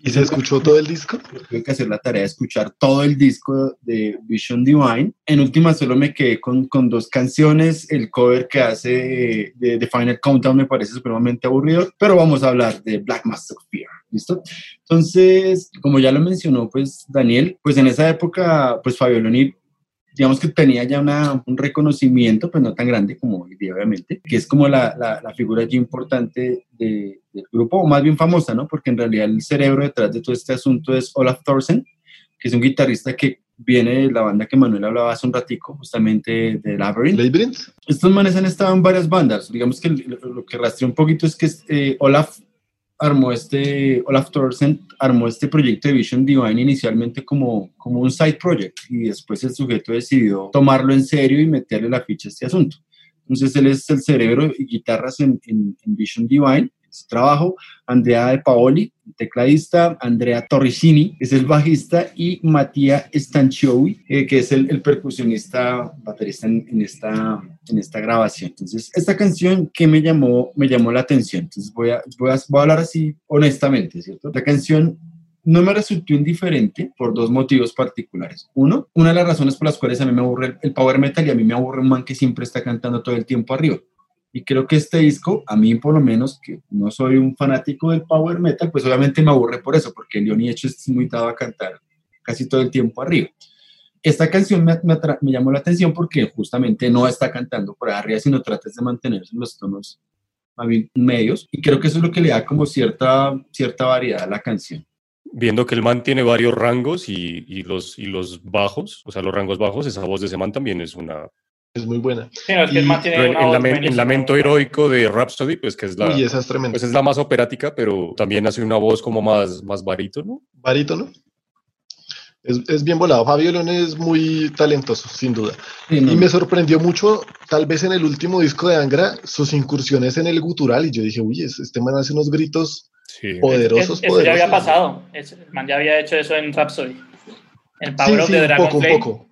¿Y se escuchó todo el disco? Tuve que hacer la tarea de escuchar todo el disco de Vision Divine. En última solo me quedé con, con dos canciones. El cover que hace de, The Final Countdown me parece supremamente aburrido, pero vamos a hablar de Black Master Fear. ¿Listo? Entonces, como ya lo mencionó pues Daniel, pues en esa época pues Fabio Loni digamos que tenía ya una, un reconocimiento, pues no tan grande como hoy día, obviamente, que es como la, la, la figura ya importante de, del grupo, o más bien famosa, ¿no? Porque en realidad el cerebro detrás de todo este asunto es Olaf Thorsen, que es un guitarrista que viene de la banda que Manuel hablaba hace un ratico, justamente de Labyrinth. ¿Labyrinth? Estos manes han estado en varias bandas, digamos que lo, lo que rastreó un poquito es que eh, Olaf armó este, Olaf Thorsen armó este proyecto de Vision Divine inicialmente como, como un side project y después el sujeto decidió tomarlo en serio y meterle la ficha a este asunto. Entonces él es el cerebro y guitarras en, en, en Vision Divine trabajo, Andrea de Paoli, tecladista, Andrea Torricini, es el bajista, y Matías Stanchioui, eh, que es el, el, percusionista, baterista en, en, esta, en esta grabación. Entonces, esta canción que me llamó, me llamó la atención. Entonces, voy a, voy a, voy a hablar así honestamente, ¿cierto? La canción no me resultó indiferente por dos motivos particulares. Uno, una de las razones por las cuales a mí me aburre el power metal y a mí me aburre un man que siempre está cantando todo el tiempo arriba. Y creo que este disco, a mí por lo menos, que no soy un fanático del power metal, pues obviamente me aburre por eso, porque Leoni Hecho es muy dado a cantar casi todo el tiempo arriba. Esta canción me, me, me, llamó la atención porque justamente no está cantando por arriba, sino trata de mantenerse en los tonos medios. Y creo que eso es lo que le da como cierta, cierta variedad a la canción. Viendo que el man tiene varios rangos y, y, los, y los bajos, o sea, los rangos bajos, esa voz de ese man también es una, es muy buena. Sí, es que y, en, en, lamen, en, Lamento Heroico de Rhapsody, pues que es la, Uy, esa es, pues es la más operática, pero también hace una voz como más, más barítono. Barítono. Es, es bien volado. Fabio León es muy talentoso, sin duda. Sí, no. Y me sorprendió mucho, tal vez en el último disco de Angra, sus incursiones en el gutural. Y yo dije, uy, este man hace unos gritos sí. poderosos. Es, eso ya había pasado. El man ya había hecho eso en Rhapsody. En Power sí, sí, de Dragon un poco, Flame. un poco.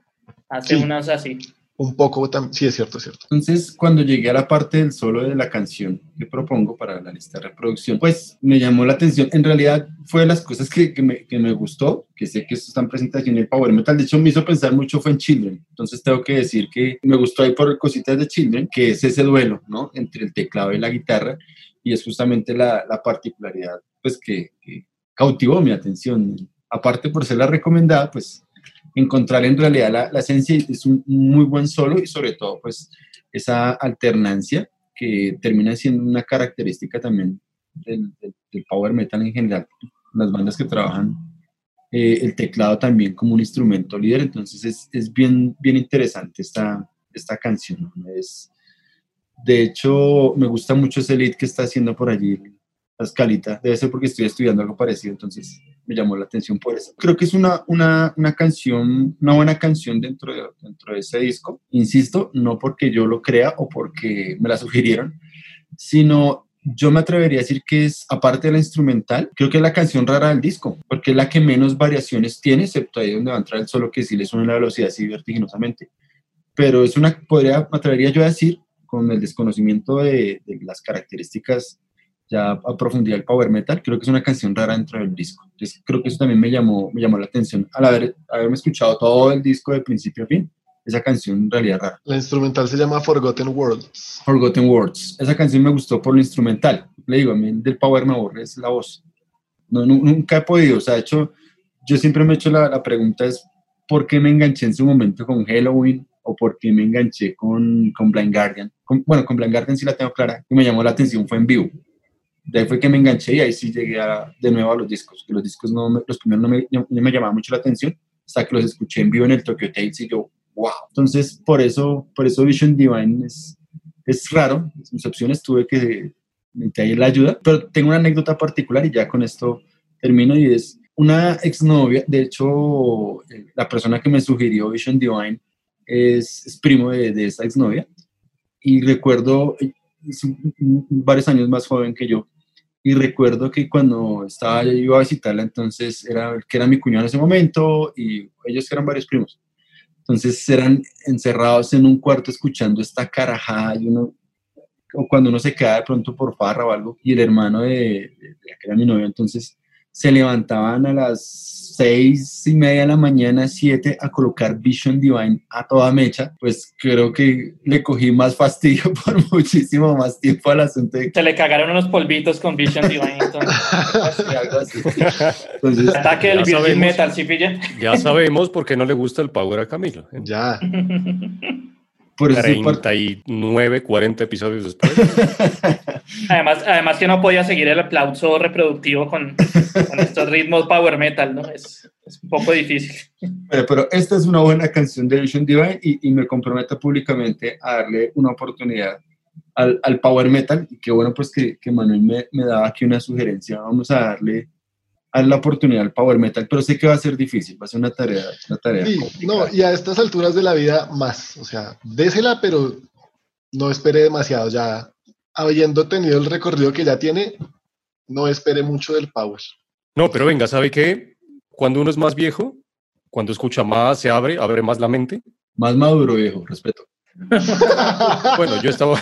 Hace unas así. Un poco, sí, es cierto, es cierto. Entonces, cuando llegué a la parte del solo de la canción que propongo para la lista de reproducción, pues me llamó la atención. En realidad, fue de las cosas que, que, me, gustó, que sé que esto están presentes aquí en Power Metal. De hecho, me hizo pensar mucho fue en Children. Entonces, tengo que decir que me gustó ahí por cositas de Children, que es ese duelo, ¿no? Entre el teclado y la guitarra. Y es justamente la, la particularidad, pues, que, que cautivó mi atención. Aparte por ser la recomendada, pues encontrar en realidad la, la, esencia es un muy buen solo y sobre todo pues esa alternancia que termina siendo una característica también del, power metal en general, las bandas que trabajan eh, el teclado también como un instrumento líder, entonces es, es bien, bien interesante esta, esta canción, es, de hecho me gusta mucho ese lead que está haciendo por allí la escalita, debe ser porque estoy estudiando algo parecido, entonces me llamó la atención por eso. Creo que es una, una, una canción, una buena canción dentro de, dentro de ese disco, insisto, no porque yo lo crea o porque me la sugirieron, sino yo me atrevería a decir que es, aparte de la instrumental, creo que es la canción rara del disco, porque es la que menos variaciones tiene, excepto ahí donde va a entrar el solo que sí le sube la velocidad así vertiginosamente. Pero es una, podría, me atrevería yo a decir, con el desconocimiento de, de las características ya a profundidad el power metal, creo que es una canción rara dentro del disco. Entonces creo que eso también me llamó, me llamó la atención al haber, haberme escuchado todo el disco de principio a fin. Esa canción en realidad rara. La instrumental se llama Forgotten Words. Forgotten Words. Esa canción me gustó por lo instrumental. Le digo, a mí del power me aburre es la voz. No, nunca he podido, o sea, de hecho, yo siempre me he hecho la, la pregunta es, ¿por qué me enganché en su momento con Halloween o por qué me enganché con, con Blind Guardian? Con, bueno, con Blind Guardian sí la tengo clara, y me llamó la atención, fue en vivo de ahí fue que me enganché y ahí sí llegué a, de nuevo a los discos. Que los discos no me, los primeros no me, no me llamaban mucho la atención hasta que los escuché en vivo en el Tokyo Tales y yo, wow. Entonces, por eso, por eso Vision Divine es, es raro. Mis opciones tuve que necesitar la ayuda, pero tengo una anécdota particular y ya con esto termino y es una exnovia, de hecho, la persona que me sugirió Vision Divine es, es primo de, de esa exnovia y recuerdo, es varios años más joven que yo, y recuerdo que cuando estaba yo iba a visitarla, entonces era que era mi cuñado en ese momento y ellos eran varios primos. Entonces eran encerrados en un cuarto escuchando esta carajada y uno, o cuando uno se queda de pronto por farra o algo, y el hermano de, la que era mi novia, entonces se levantaban a las seis y media de la mañana, siete, a colocar Vision Divine a toda mecha, pues creo que le cogí más fastidio (laughs) por muchísimo más tiempo al asunto de Se le cagaron unos polvitos con Vision Divine. Entonces, (laughs) algo así. Entonces, ataque del Virgin sabemos. Metal, ¿sí pilla? Ya (laughs) sabemos por qué no le gusta el Power a Camilo. Ya. Por eso soy par- 39, 40 episodios después. (laughs) Además, además que no podía seguir el aplauso reproductivo con, con estos ritmos power metal, ¿no? Es, es un poco difícil. Bueno, pero esta es una buena canción de Vision Divine y, y me comprometo públicamente a darle una oportunidad al, al Power Metal. Y qué bueno, pues que, que Manuel me, me daba aquí una sugerencia. Vamos a darle a la oportunidad al Power Metal, pero sé que va a ser difícil, va a ser una tarea, una tarea Sí, complicada. no, y a estas alturas de la vida más. O sea, désela, pero no espere demasiado. Ya habiendo tenido el recorrido que ya tiene, no espere mucho del Power. No, pero venga, ¿sabe qué? Cuando uno es más viejo, cuando escucha más, se abre, abre más la mente. Más maduro, viejo, respeto. (laughs) Bueno, yo estaba, (laughs)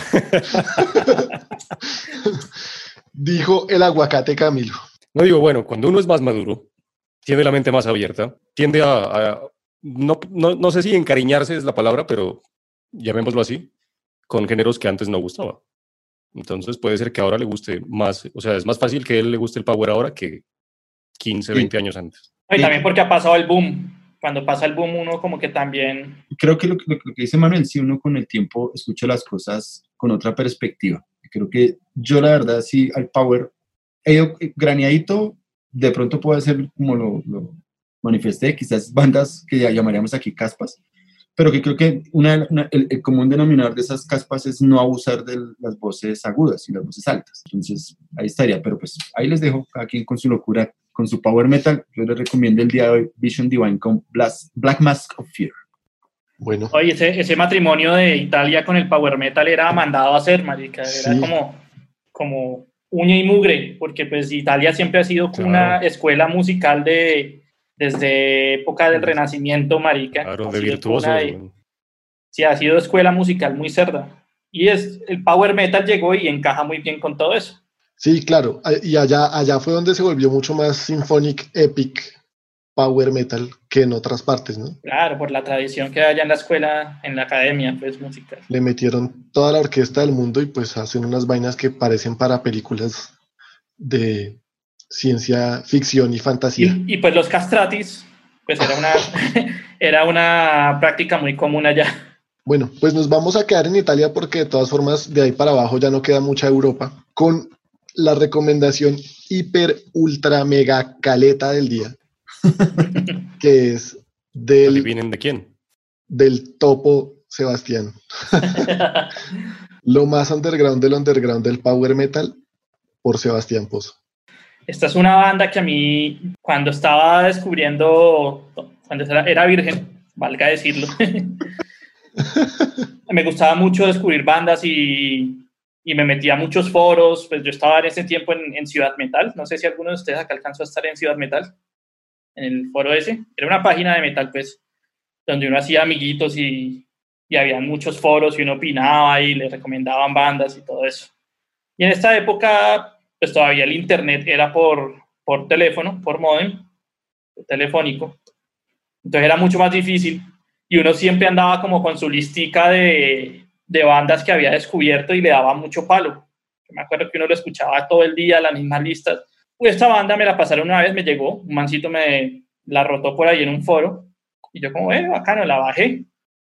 Dijo el aguacate Camilo. No digo, bueno, cuando uno es más maduro, tiene la mente más abierta, tiende a, a- no, no, no sé si encariñarse es la palabra, pero llamémoslo así, con géneros que antes no gustaba. Entonces puede ser que ahora le guste más, o sea, es más fácil que él le guste el power ahora que 15, Sí. 20 años antes. Y también porque ha pasado el boom. Cuando pasa el boom, uno como que también. Creo que lo, lo- lo que dice Manuel, si uno con el tiempo escucha las cosas con otra perspectiva. Creo que yo la verdad sí al Power he ido graneadito, de pronto puede ser como lo, lo manifesté, quizás bandas que ya llamaríamos aquí caspas, pero que creo que una, una- el, el común denominador de esas caspas es no abusar de las voces agudas y las voces altas. Entonces ahí estaría, pero pues ahí les dejo cada quien con su locura, con su Power Metal. Yo les recomiendo el día de hoy Vision Divine con Blas- Black Mask of Fear. Bueno, Oye, ese, ese matrimonio de Italia con el power metal era mandado a hacer, marica. Era Sí. como, como uña y mugre, porque pues Italia siempre ha sido una escuela musical de desde época del Renacimiento, marica. Claro, Ha de sido virtuosos. de- Sí, ha sido escuela musical muy cerda. Y es, el power metal llegó y encaja muy bien con todo eso. sí, claro. Y allá, allá fue donde se volvió mucho más symphonic, epic, power metal que en otras partes, ¿no? Claro, por la tradición que hay en la escuela, en la academia, pues musical. Le metieron toda la orquesta del mundo y pues hacen unas vainas que parecen para películas de ciencia ficción y fantasía. Y, y, pues los castratis, pues era una, (laughs) era una práctica muy común allá. Bueno, pues nos vamos a quedar en Italia porque de todas formas de ahí para abajo ya no queda mucha Europa. Con la recomendación hiper, ultra, mega caleta del día, (laughs) que es del, ¿Adivinen de quién? del topo Sebastián. (laughs) Lo más underground del underground del power metal por Sebastián Pozo. Esta es una banda que a mí, cuando estaba descubriendo, cuando era era virgen, valga decirlo, (laughs) me gustaba mucho descubrir bandas y, y me metía a muchos foros. Pues yo estaba en ese tiempo en, en Ciudad Metal. No sé si alguno de ustedes acá alcanzó a estar en Ciudad Metal, en el foro ese. Era una página de metal, pues, donde uno hacía amiguitos y, y había muchos foros y uno opinaba y le recomendaban bandas y todo eso. Y en esta época pues todavía el internet era por, por teléfono, por modem telefónico. Entonces era mucho más difícil y uno siempre andaba como con su listica de, de bandas que había descubierto y le daba mucho palo. Yo me acuerdo que uno lo escuchaba todo el día, las mismas listas. Esta banda me la pasaron una vez, me llegó, un mancito me la rotó por ahí en un foro y yo como, eh, bacano, la bajé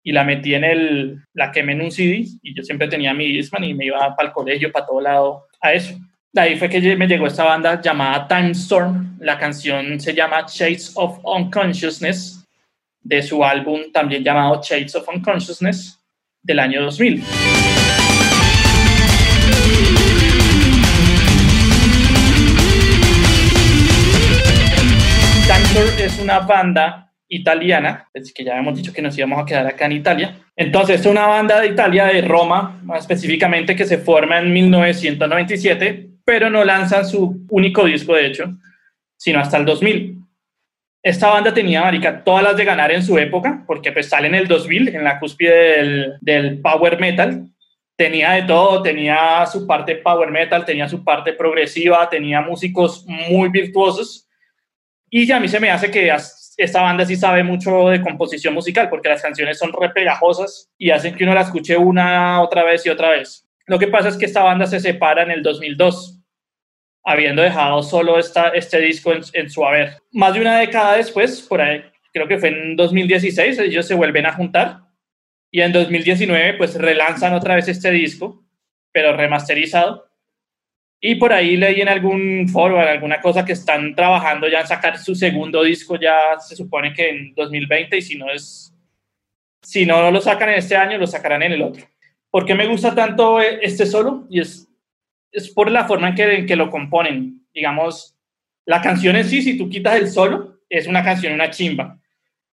y la metí en el, la quemé en un CD y yo siempre tenía mi Discman y me iba para el colegio, para todo lado a eso. De ahí fue que me llegó esta banda llamada Time Storm. La canción se llama Shades of Unconsciousness, de su álbum también llamado Shades of Unconsciousness, del año 2000. Storm es una banda italiana, es que ya hemos dicho que nos íbamos a quedar acá en Italia. Entonces, es una banda de Italia, de Roma, más específicamente, que se forma en 1997, pero no lanzan su único disco, de hecho, sino hasta el 2000. Esta banda tenía, marica, todas las de ganar en su época, porque pues sale en el 2000, en la cúspide del, del power metal. Tenía de todo, tenía su parte power metal, tenía su parte progresiva, tenía músicos muy virtuosos, Y a mí se me hace que esta banda sí sabe mucho de composición musical, porque las canciones son re pegajosas y hacen que uno la escuche una, otra vez y otra vez. Lo que pasa es que esta banda se separa en el 2002, habiendo dejado solo esta, este disco en, en su haber. Más de una década después, por ahí, creo que fue en 2016, ellos se vuelven a juntar y en 2019 pues relanzan otra vez este disco, pero remasterizado. Y por ahí leí en algún foro, en alguna cosa que están trabajando ya en sacar su segundo disco, ya se supone que en 2020, y si no es, si no lo sacan en este año, lo sacarán en el otro. ¿Por qué me gusta tanto eh, este solo? Y es, es por la forma en que, en que lo componen. Digamos, la canción en sí, si tú quitas el solo, es una canción, una chimba.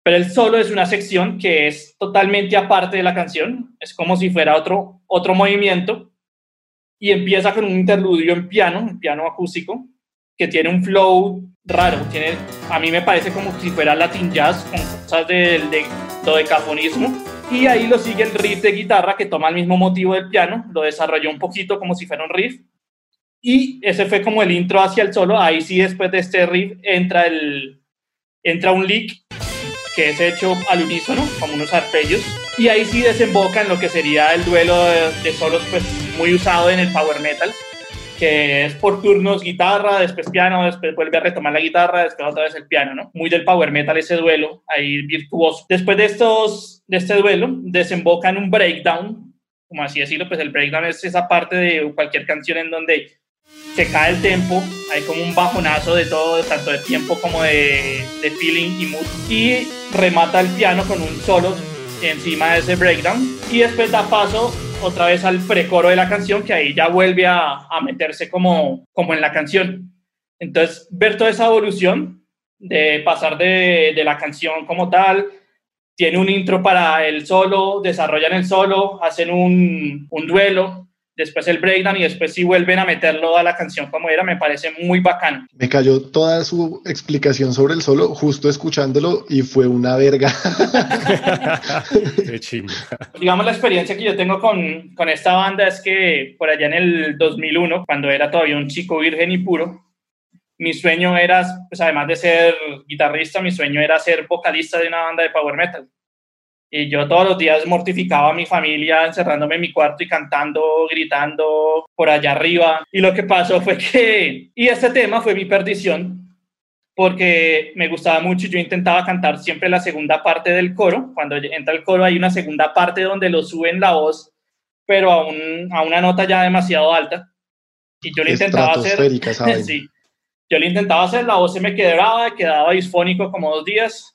Pero el solo es una sección que es totalmente aparte de la canción. Es como si fuera otro, otro movimiento y empieza con un interludio en piano, un piano acústico, que tiene un flow raro. Tiene, a mí me parece como si fuera Latin Jazz, con cosas del de, dodecafonismo. Y ahí lo sigue el riff de guitarra que toma el mismo motivo del piano, lo desarrolló un poquito como si fuera un riff. Y ese fue como el intro hacia el solo. Ahí sí, después de este riff, entra, el, entra un lick que es hecho al unísono, como unos arpegios, y ahí sí desemboca en lo que sería el duelo de, de, solos, pues muy usado en el power metal, que es por turnos guitarra, después piano, después vuelve a retomar la guitarra, después otra vez el piano, ¿no? Muy del power metal ese duelo, ahí virtuoso. Después de, estos, de este duelo, desemboca en un breakdown, como así decirlo, pues el breakdown es esa parte de cualquier canción en donde se cae el tempo, hay como un bajonazo de todo, tanto de tiempo como de, de feeling y mood, y remata el piano con un solo encima de ese breakdown, y después da paso otra vez al precoro de la canción, que ahí ya vuelve a, meterse como, como en la canción. Entonces, ver toda esa evolución de pasar de, de la canción como tal, tiene un intro para el solo, desarrollan el solo, hacen un, un duelo, después el breakdown y después si vuelven a meterlo a la canción como era, me parece muy bacano. Me cayó toda su explicación sobre el solo justo escuchándolo y fue una verga. Qué chimba. (laughs) Digamos, la experiencia que yo tengo con, con esta banda es que por allá en el 2001, cuando era todavía un chico virgen y puro, mi sueño era, pues además de ser guitarrista, mi sueño era ser vocalista de una banda de power metal. Y yo todos los días mortificaba a mi familia encerrándome en mi cuarto y cantando, gritando por allá arriba. Y lo que pasó fue que, y este tema fue mi perdición, porque me gustaba mucho. Yo intentaba cantar siempre la segunda parte del coro. Cuando entra el coro hay una segunda parte donde lo suben la voz, pero a, un, a una nota ya demasiado alta. Y yo le intentaba hacer... (laughs) sí, yo le intentaba hacer, la voz se me quebraba, quedaba disfónico como dos días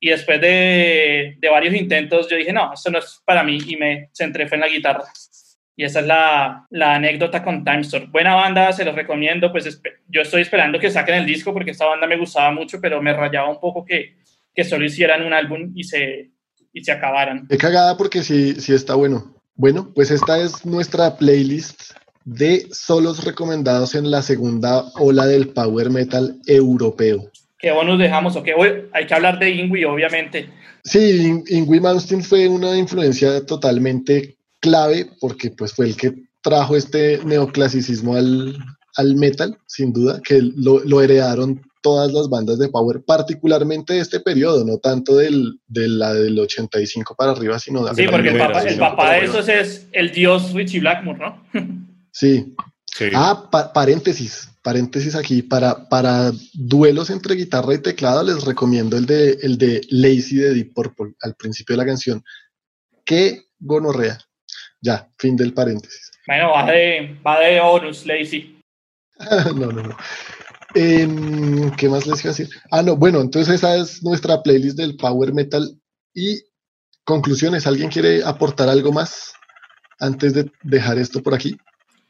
y después de, de, varios intentos yo dije, no, esto no es para mí y me centré fue en la guitarra. Y esa es la, la anécdota con Time Store. Buena banda, se los recomiendo, pues yo estoy esperando que saquen el disco porque esta banda me gustaba mucho, pero me rayaba un poco que, que solo hicieran un álbum y se, y se acabaran. Qué cagada porque sí, sí está bueno. Bueno, pues esta es nuestra playlist de solos recomendados en la segunda ola del power metal europeo. ¿Qué bonus dejamos? ¿O qué? Hay que hablar de Ingui, obviamente. Sí, Ingui Malmsteen fue una influencia totalmente clave porque pues fue el que trajo este neoclasicismo al, al metal, sin duda, que lo, lo, heredaron todas las bandas de Power, particularmente de este periodo, no tanto del, de la del 85 para arriba, sino de Sí, porque el papá, el papá de esos es el dios Richie Blackmore, ¿no? sí. sí. Ah, pa paréntesis, paréntesis aquí, para, para duelos entre guitarra y teclado les recomiendo el de, el de Lazy de Deep Purple al principio de la canción. Qué gonorrea. Ya, fin del paréntesis. Bueno, va de, va de bonus, Lazy. (laughs) no, no, no. Eh, ¿Qué más les iba a decir? Ah, no, bueno, entonces esa es nuestra playlist del Power Metal. Y conclusiones, ¿alguien quiere aportar algo más antes de dejar esto por aquí?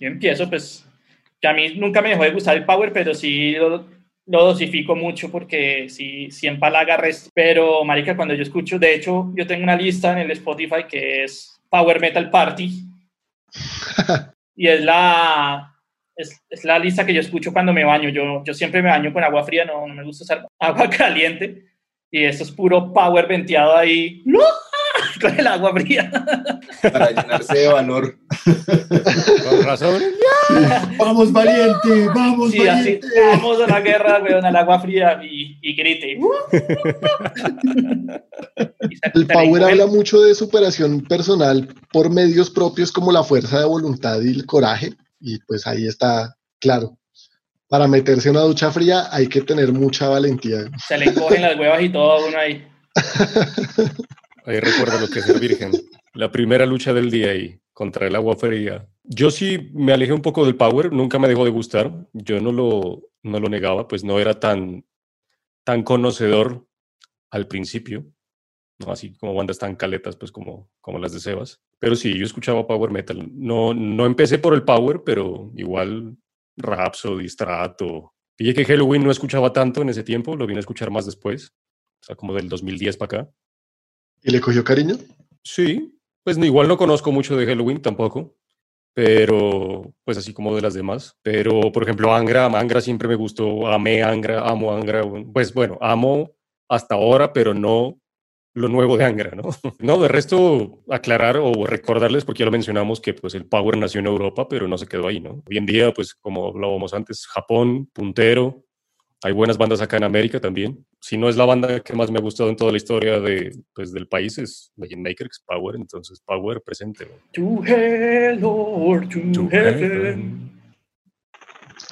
Yo empiezo, pues, que a mí nunca me dejó de gustar el Power, pero sí lo, lo dosifico mucho porque sí, sí empalaga resto. Pero, marica, cuando yo escucho, de hecho, yo tengo una lista en el Spotify que es Power Metal Party. (laughs) y es la, es, es, la lista que yo escucho cuando me baño. Yo, yo siempre me baño con agua fría, no, no me gusta usar agua (laughs) caliente. Y esto es puro power venteado ahí. (laughs) con el agua fría. Para llenarse de valor. Con razón. Vamos, valiente, vamos, Sí, así, valiente. vamos a la guerra, weón, al agua fría y, y grite. (laughs) Se- El Power habla mucho de superación personal por medios propios como la fuerza de voluntad y el coraje. Y pues ahí está claro. Para meterse en una ducha fría hay que tener mucha valentía. Se le cogen las huevas y todo a uno ahí. (laughs) Ahí recuerdo lo que es ser virgen. La primera lucha del día ahí contra el agua fría. Yo sí me alejé un poco del Power, nunca me dejó de gustar. Yo no lo, no lo negaba, pues no era tan, tan conocedor al principio, ¿no? así como bandas tan caletas, pues como, como las de Sebas. Pero sí, yo escuchaba Power Metal. No, no empecé por el Power, pero igual Rhapsody, Strato. Pillé que Halloween no escuchaba tanto en ese tiempo, lo vine a escuchar más después, o sea, como del 2010 para acá. ¿Y le cogió cariño? Sí, pues igual no conozco mucho de Halloween tampoco, pero pues así como de las demás. Pero por ejemplo, Angra, Angra siempre me gustó, amé Angra, amo Angra. Pues bueno, amo hasta ahora, pero no lo nuevo de Angra, ¿no? (laughs) No, de resto, aclarar o recordarles, porque ya lo mencionamos, que pues el Power nació en Europa, pero no se quedó ahí, ¿no? Hoy en día, pues como hablábamos antes, Japón, puntero, hay buenas bandas acá en América también. Si no es la banda que más me ha gustado en toda la historia de, pues, del país, es Legend Maker, que es Power. Entonces, Power presente. To hell or to, To heaven. heaven.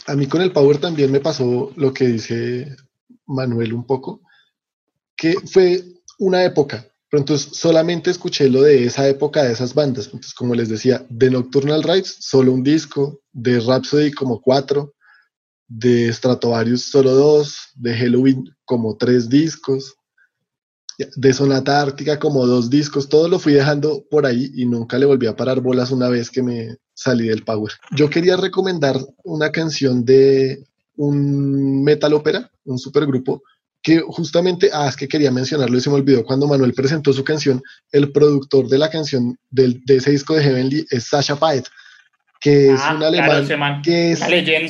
A mí con el Power también me pasó lo que dice Manuel un poco, que fue una época, pero entonces solamente escuché lo de esa época de esas bandas. Entonces, como les decía, de Nocturnal Rides, solo un disco, de Rhapsody como cuatro, de Stratovarius solo dos, de Halloween como tres discos, de Sonata Ártica como dos discos, todo lo fui dejando por ahí y nunca le volví a parar bolas una vez que me salí del Power. Yo quería recomendar una canción de un metal ópera, un supergrupo, que justamente, ah, es que quería mencionarlo y se me olvidó cuando Manuel presentó su canción, el productor de la canción del, de ese disco de Heavenly es Sasha Paet, que es Ah, un claro, alemán man, que es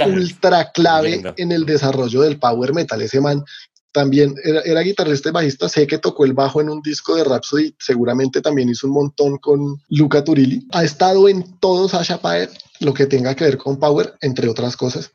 ultra clave Leyenda. en el desarrollo del power metal. Ese man también era, era guitarrista y bajista, sé que tocó el bajo en un disco de Rhapsody, seguramente también hizo un montón con Luca Turilli. Ha estado en todo Sasha Paet, lo que tenga que ver con power, entre otras cosas.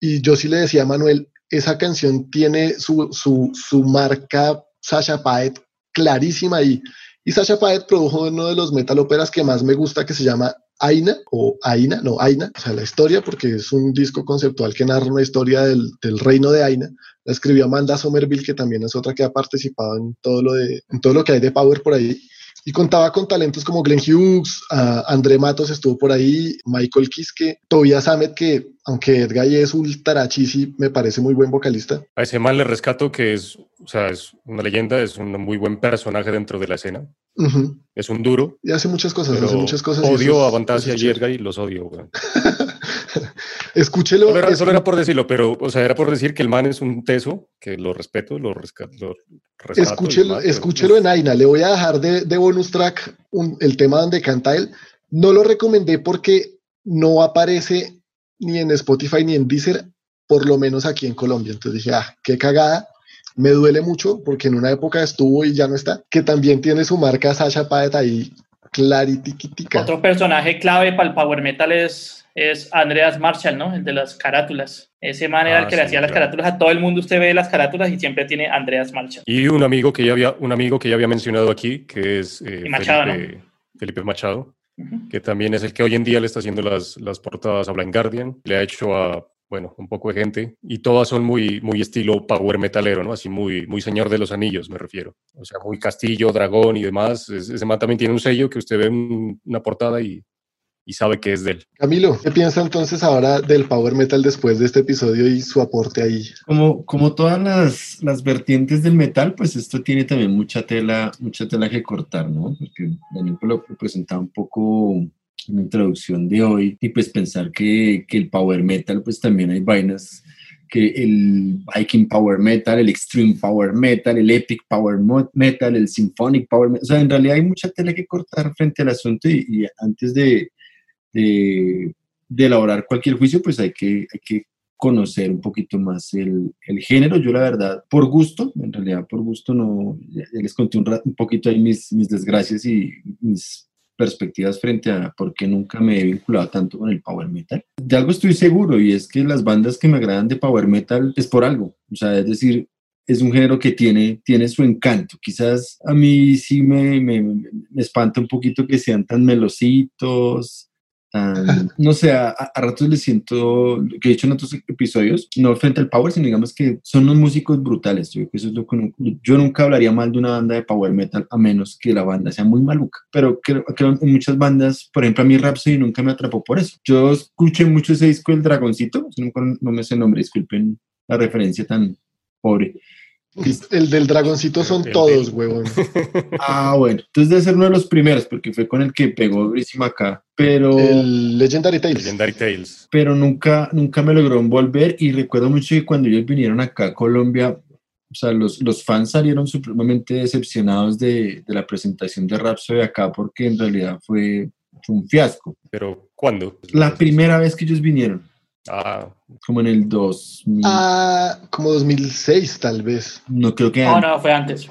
Y yo sí le decía a Manuel, esa canción tiene su, su, su marca Sasha Paet clarísima ahí. Y Sasha Paet produjo uno de los metal óperas que más me gusta, que se llama Aina, o Aina, no, Aina, o sea, la historia, porque es un disco conceptual que narra una historia del, reino de Aina. La escribió Amanda Somerville, que también es otra que ha participado en todo lo, de, todo lo que hay de Power por ahí. Y contaba con talentos como Glenn Hughes, uh, André Matos estuvo por ahí, Michael Kiske, Tobias Ahmed, que aunque Edgar es ultra chisi, me parece muy buen vocalista. A ese man le rescato que es, o sea, es una leyenda, es un muy buen personaje dentro de la escena. Uh -huh. Es un duro. Y hace muchas cosas, hace muchas cosas. Odio a Fantasia y Edgar y los odio, güey. (laughs) Escúchelo. Solo era, solo era, por decirlo, pero, o sea, era por decir que el man es un teso, que lo respeto, lo, resca lo rescato. Escúchelo, más, escúchelo en Aina. Le voy a dejar de, de bonus track un, el tema donde canta él. No lo recomendé porque no aparece ni en Spotify ni en Deezer, por lo menos aquí en Colombia. Entonces dije, ah, qué cagada. Me duele mucho porque en una época estuvo y ya no está. Que también tiene su marca Sasha Paet ahí claritiquitica. Otro personaje clave para el power metal es, es Andreas Marshall, ¿no? El de las carátulas. Ese man era Ah, el que sí, le hacía las carátulas a todo el mundo. Usted ve las carátulas y siempre tiene Andreas Marshall. Y un amigo que ya había, un amigo que ya había mencionado aquí, que es eh, Machado, Felipe, Felipe Machado, que también es el que hoy en día le está haciendo las, las portadas a Blind Guardian. Le ha hecho a, bueno, un poco de gente. Y todas son muy, muy estilo power metalero, ¿no? Así muy, muy Señor de los Anillos, me refiero. O sea, muy castillo, dragón y demás. Es- ese man también tiene un sello que usted ve en una portada y, y sabe que es de él. Camilo, ¿qué piensa entonces ahora del power metal después de este episodio y su aporte ahí? Como, como todas las, las vertientes del metal, pues esto tiene también mucha tela, mucha tela que cortar, ¿no? Porque Daniel lo presentaba un poco en la introducción de hoy y pues pensar que, que el power metal, pues también hay vainas que el Viking Power Metal, el Extreme Power Metal, el Epic Power Metal, el Symphonic Power Metal, o sea, en realidad hay mucha tela que cortar frente al asunto y, y antes de, de, elaborar cualquier juicio, pues hay que, hay que conocer un poquito más el, el, género. Yo la verdad, por gusto, en realidad por gusto no, ya les conté un, un poquito ahí mis, mis desgracias y mis perspectivas frente a por qué nunca me he vinculado tanto con el power metal. De algo estoy seguro y es que las bandas que me agradan de power metal es por algo. O sea, es decir, es un género que tiene, tiene su encanto. Quizás a mí sí me, me, me espanta un poquito que sean tan melositos, (laughs) no sé, a, ratos le siento, que he dicho en otros episodios, no frente al power, sino digamos que son unos músicos brutales. Yo, eso es lo que yo nunca hablaría mal de una banda de power metal a menos que la banda sea muy maluca. Pero creo que en muchas bandas, por ejemplo, a mí Rhapsody nunca me atrapó por eso. Yo escuché mucho ese disco El Dragoncito, no me sé el nombre, disculpen la referencia tan pobre. El del dragoncito son todos, huevón. (laughs) Ah, bueno. Entonces debe ser uno de los primeros, porque fue con el que pegó durísimo acá. Pero. El Legendary Tales. Legendary Tales. Pero nunca, nunca me logró envolver. Y recuerdo mucho que cuando ellos vinieron acá a Colombia, o sea, los, los fans salieron supremamente decepcionados de, de la presentación de Rhapsody acá, porque en realidad fue, fue un fiasco. ¿Pero cuándo? La primera vez que ellos vinieron. Ah. Como en el 2000. Ah, como 2006 tal vez. No creo que No, no, fue antes.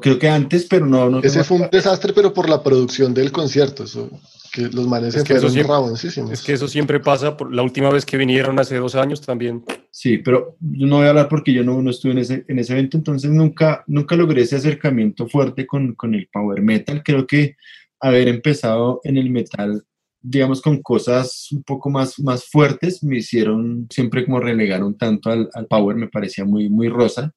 Creo que antes, pero no. no Ese fue un desastre, pero por la producción del concierto. Eso, que los manes Es se que fueron siempre-. Es que eso siempre pasa. Por la última vez que vinieron hace dos años también. Sí, pero yo no voy a hablar porque yo no, no estuve en ese, en ese evento, entonces nunca, nunca logré ese acercamiento fuerte con, con el power metal. Creo que haber empezado en el metal, digamos, con cosas un poco más, más fuertes, me hicieron siempre como relegar un tanto al, al power, me parecía muy, muy rosa.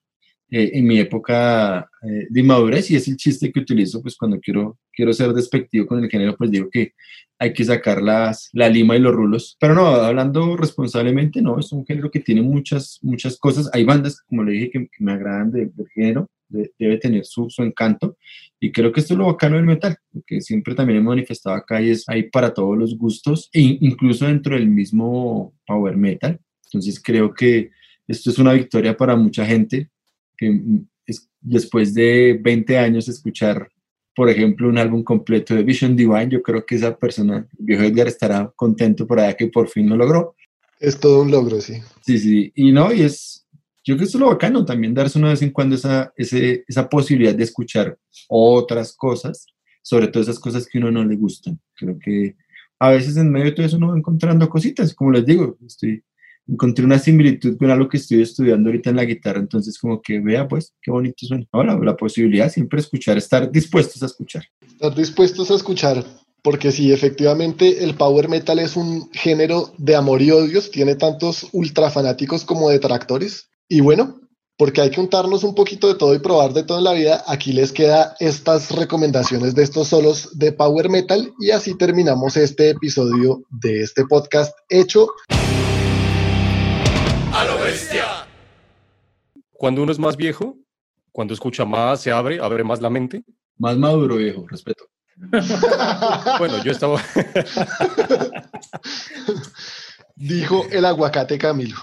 eh, en mi época eh, de inmadurez y es el chiste que utilizo pues cuando quiero, quiero ser despectivo con el género, pues digo que hay que sacar las, la lima y los rulos. Pero no, hablando responsablemente, no, es un género que tiene muchas, muchas cosas. Hay bandas, como le dije, que, que me agradan de- del género, de- debe tener su, su encanto. Y creo que esto es lo bacano del metal, que siempre también he manifestado acá y es hay para todos los gustos, e incluso dentro del mismo power metal. Entonces creo que esto es una victoria para mucha gente, que mm, es, después de 20 años escuchar por ejemplo, un álbum completo de Vision Divine, yo creo que esa persona, el viejo Edgar, estará contento por allá que por fin lo logró. Es todo un logro, sí. Sí, sí, y no, y es, yo creo que es lo bacano, también darse una vez en cuando esa, ese, esa posibilidad de escuchar otras cosas, sobre todo esas cosas que a uno no le gustan. Creo que a veces en medio de todo eso uno va encontrando cositas, como les digo, estoy, encontré una similitud con algo que estoy estudiando ahorita en la guitarra, entonces como que vea pues qué bonito suena. Ahora, la posibilidad siempre escuchar, estar dispuestos a escuchar. Estar dispuestos a escuchar, porque sí, efectivamente el power metal es un género de amor y odios, tiene tantos ultra fanáticos como detractores. Y bueno, porque hay que untarnos un poquito de todo y probar de todo en la vida, aquí les queda estas recomendaciones de estos solos de power metal y así terminamos este episodio de este podcast hecho A lo bestia. Cuando uno es más viejo, cuando escucha más, se abre, abre más la mente. Más maduro, viejo, respeto. (laughs) Bueno, yo estaba. (laughs) dijo el aguacate Camilo.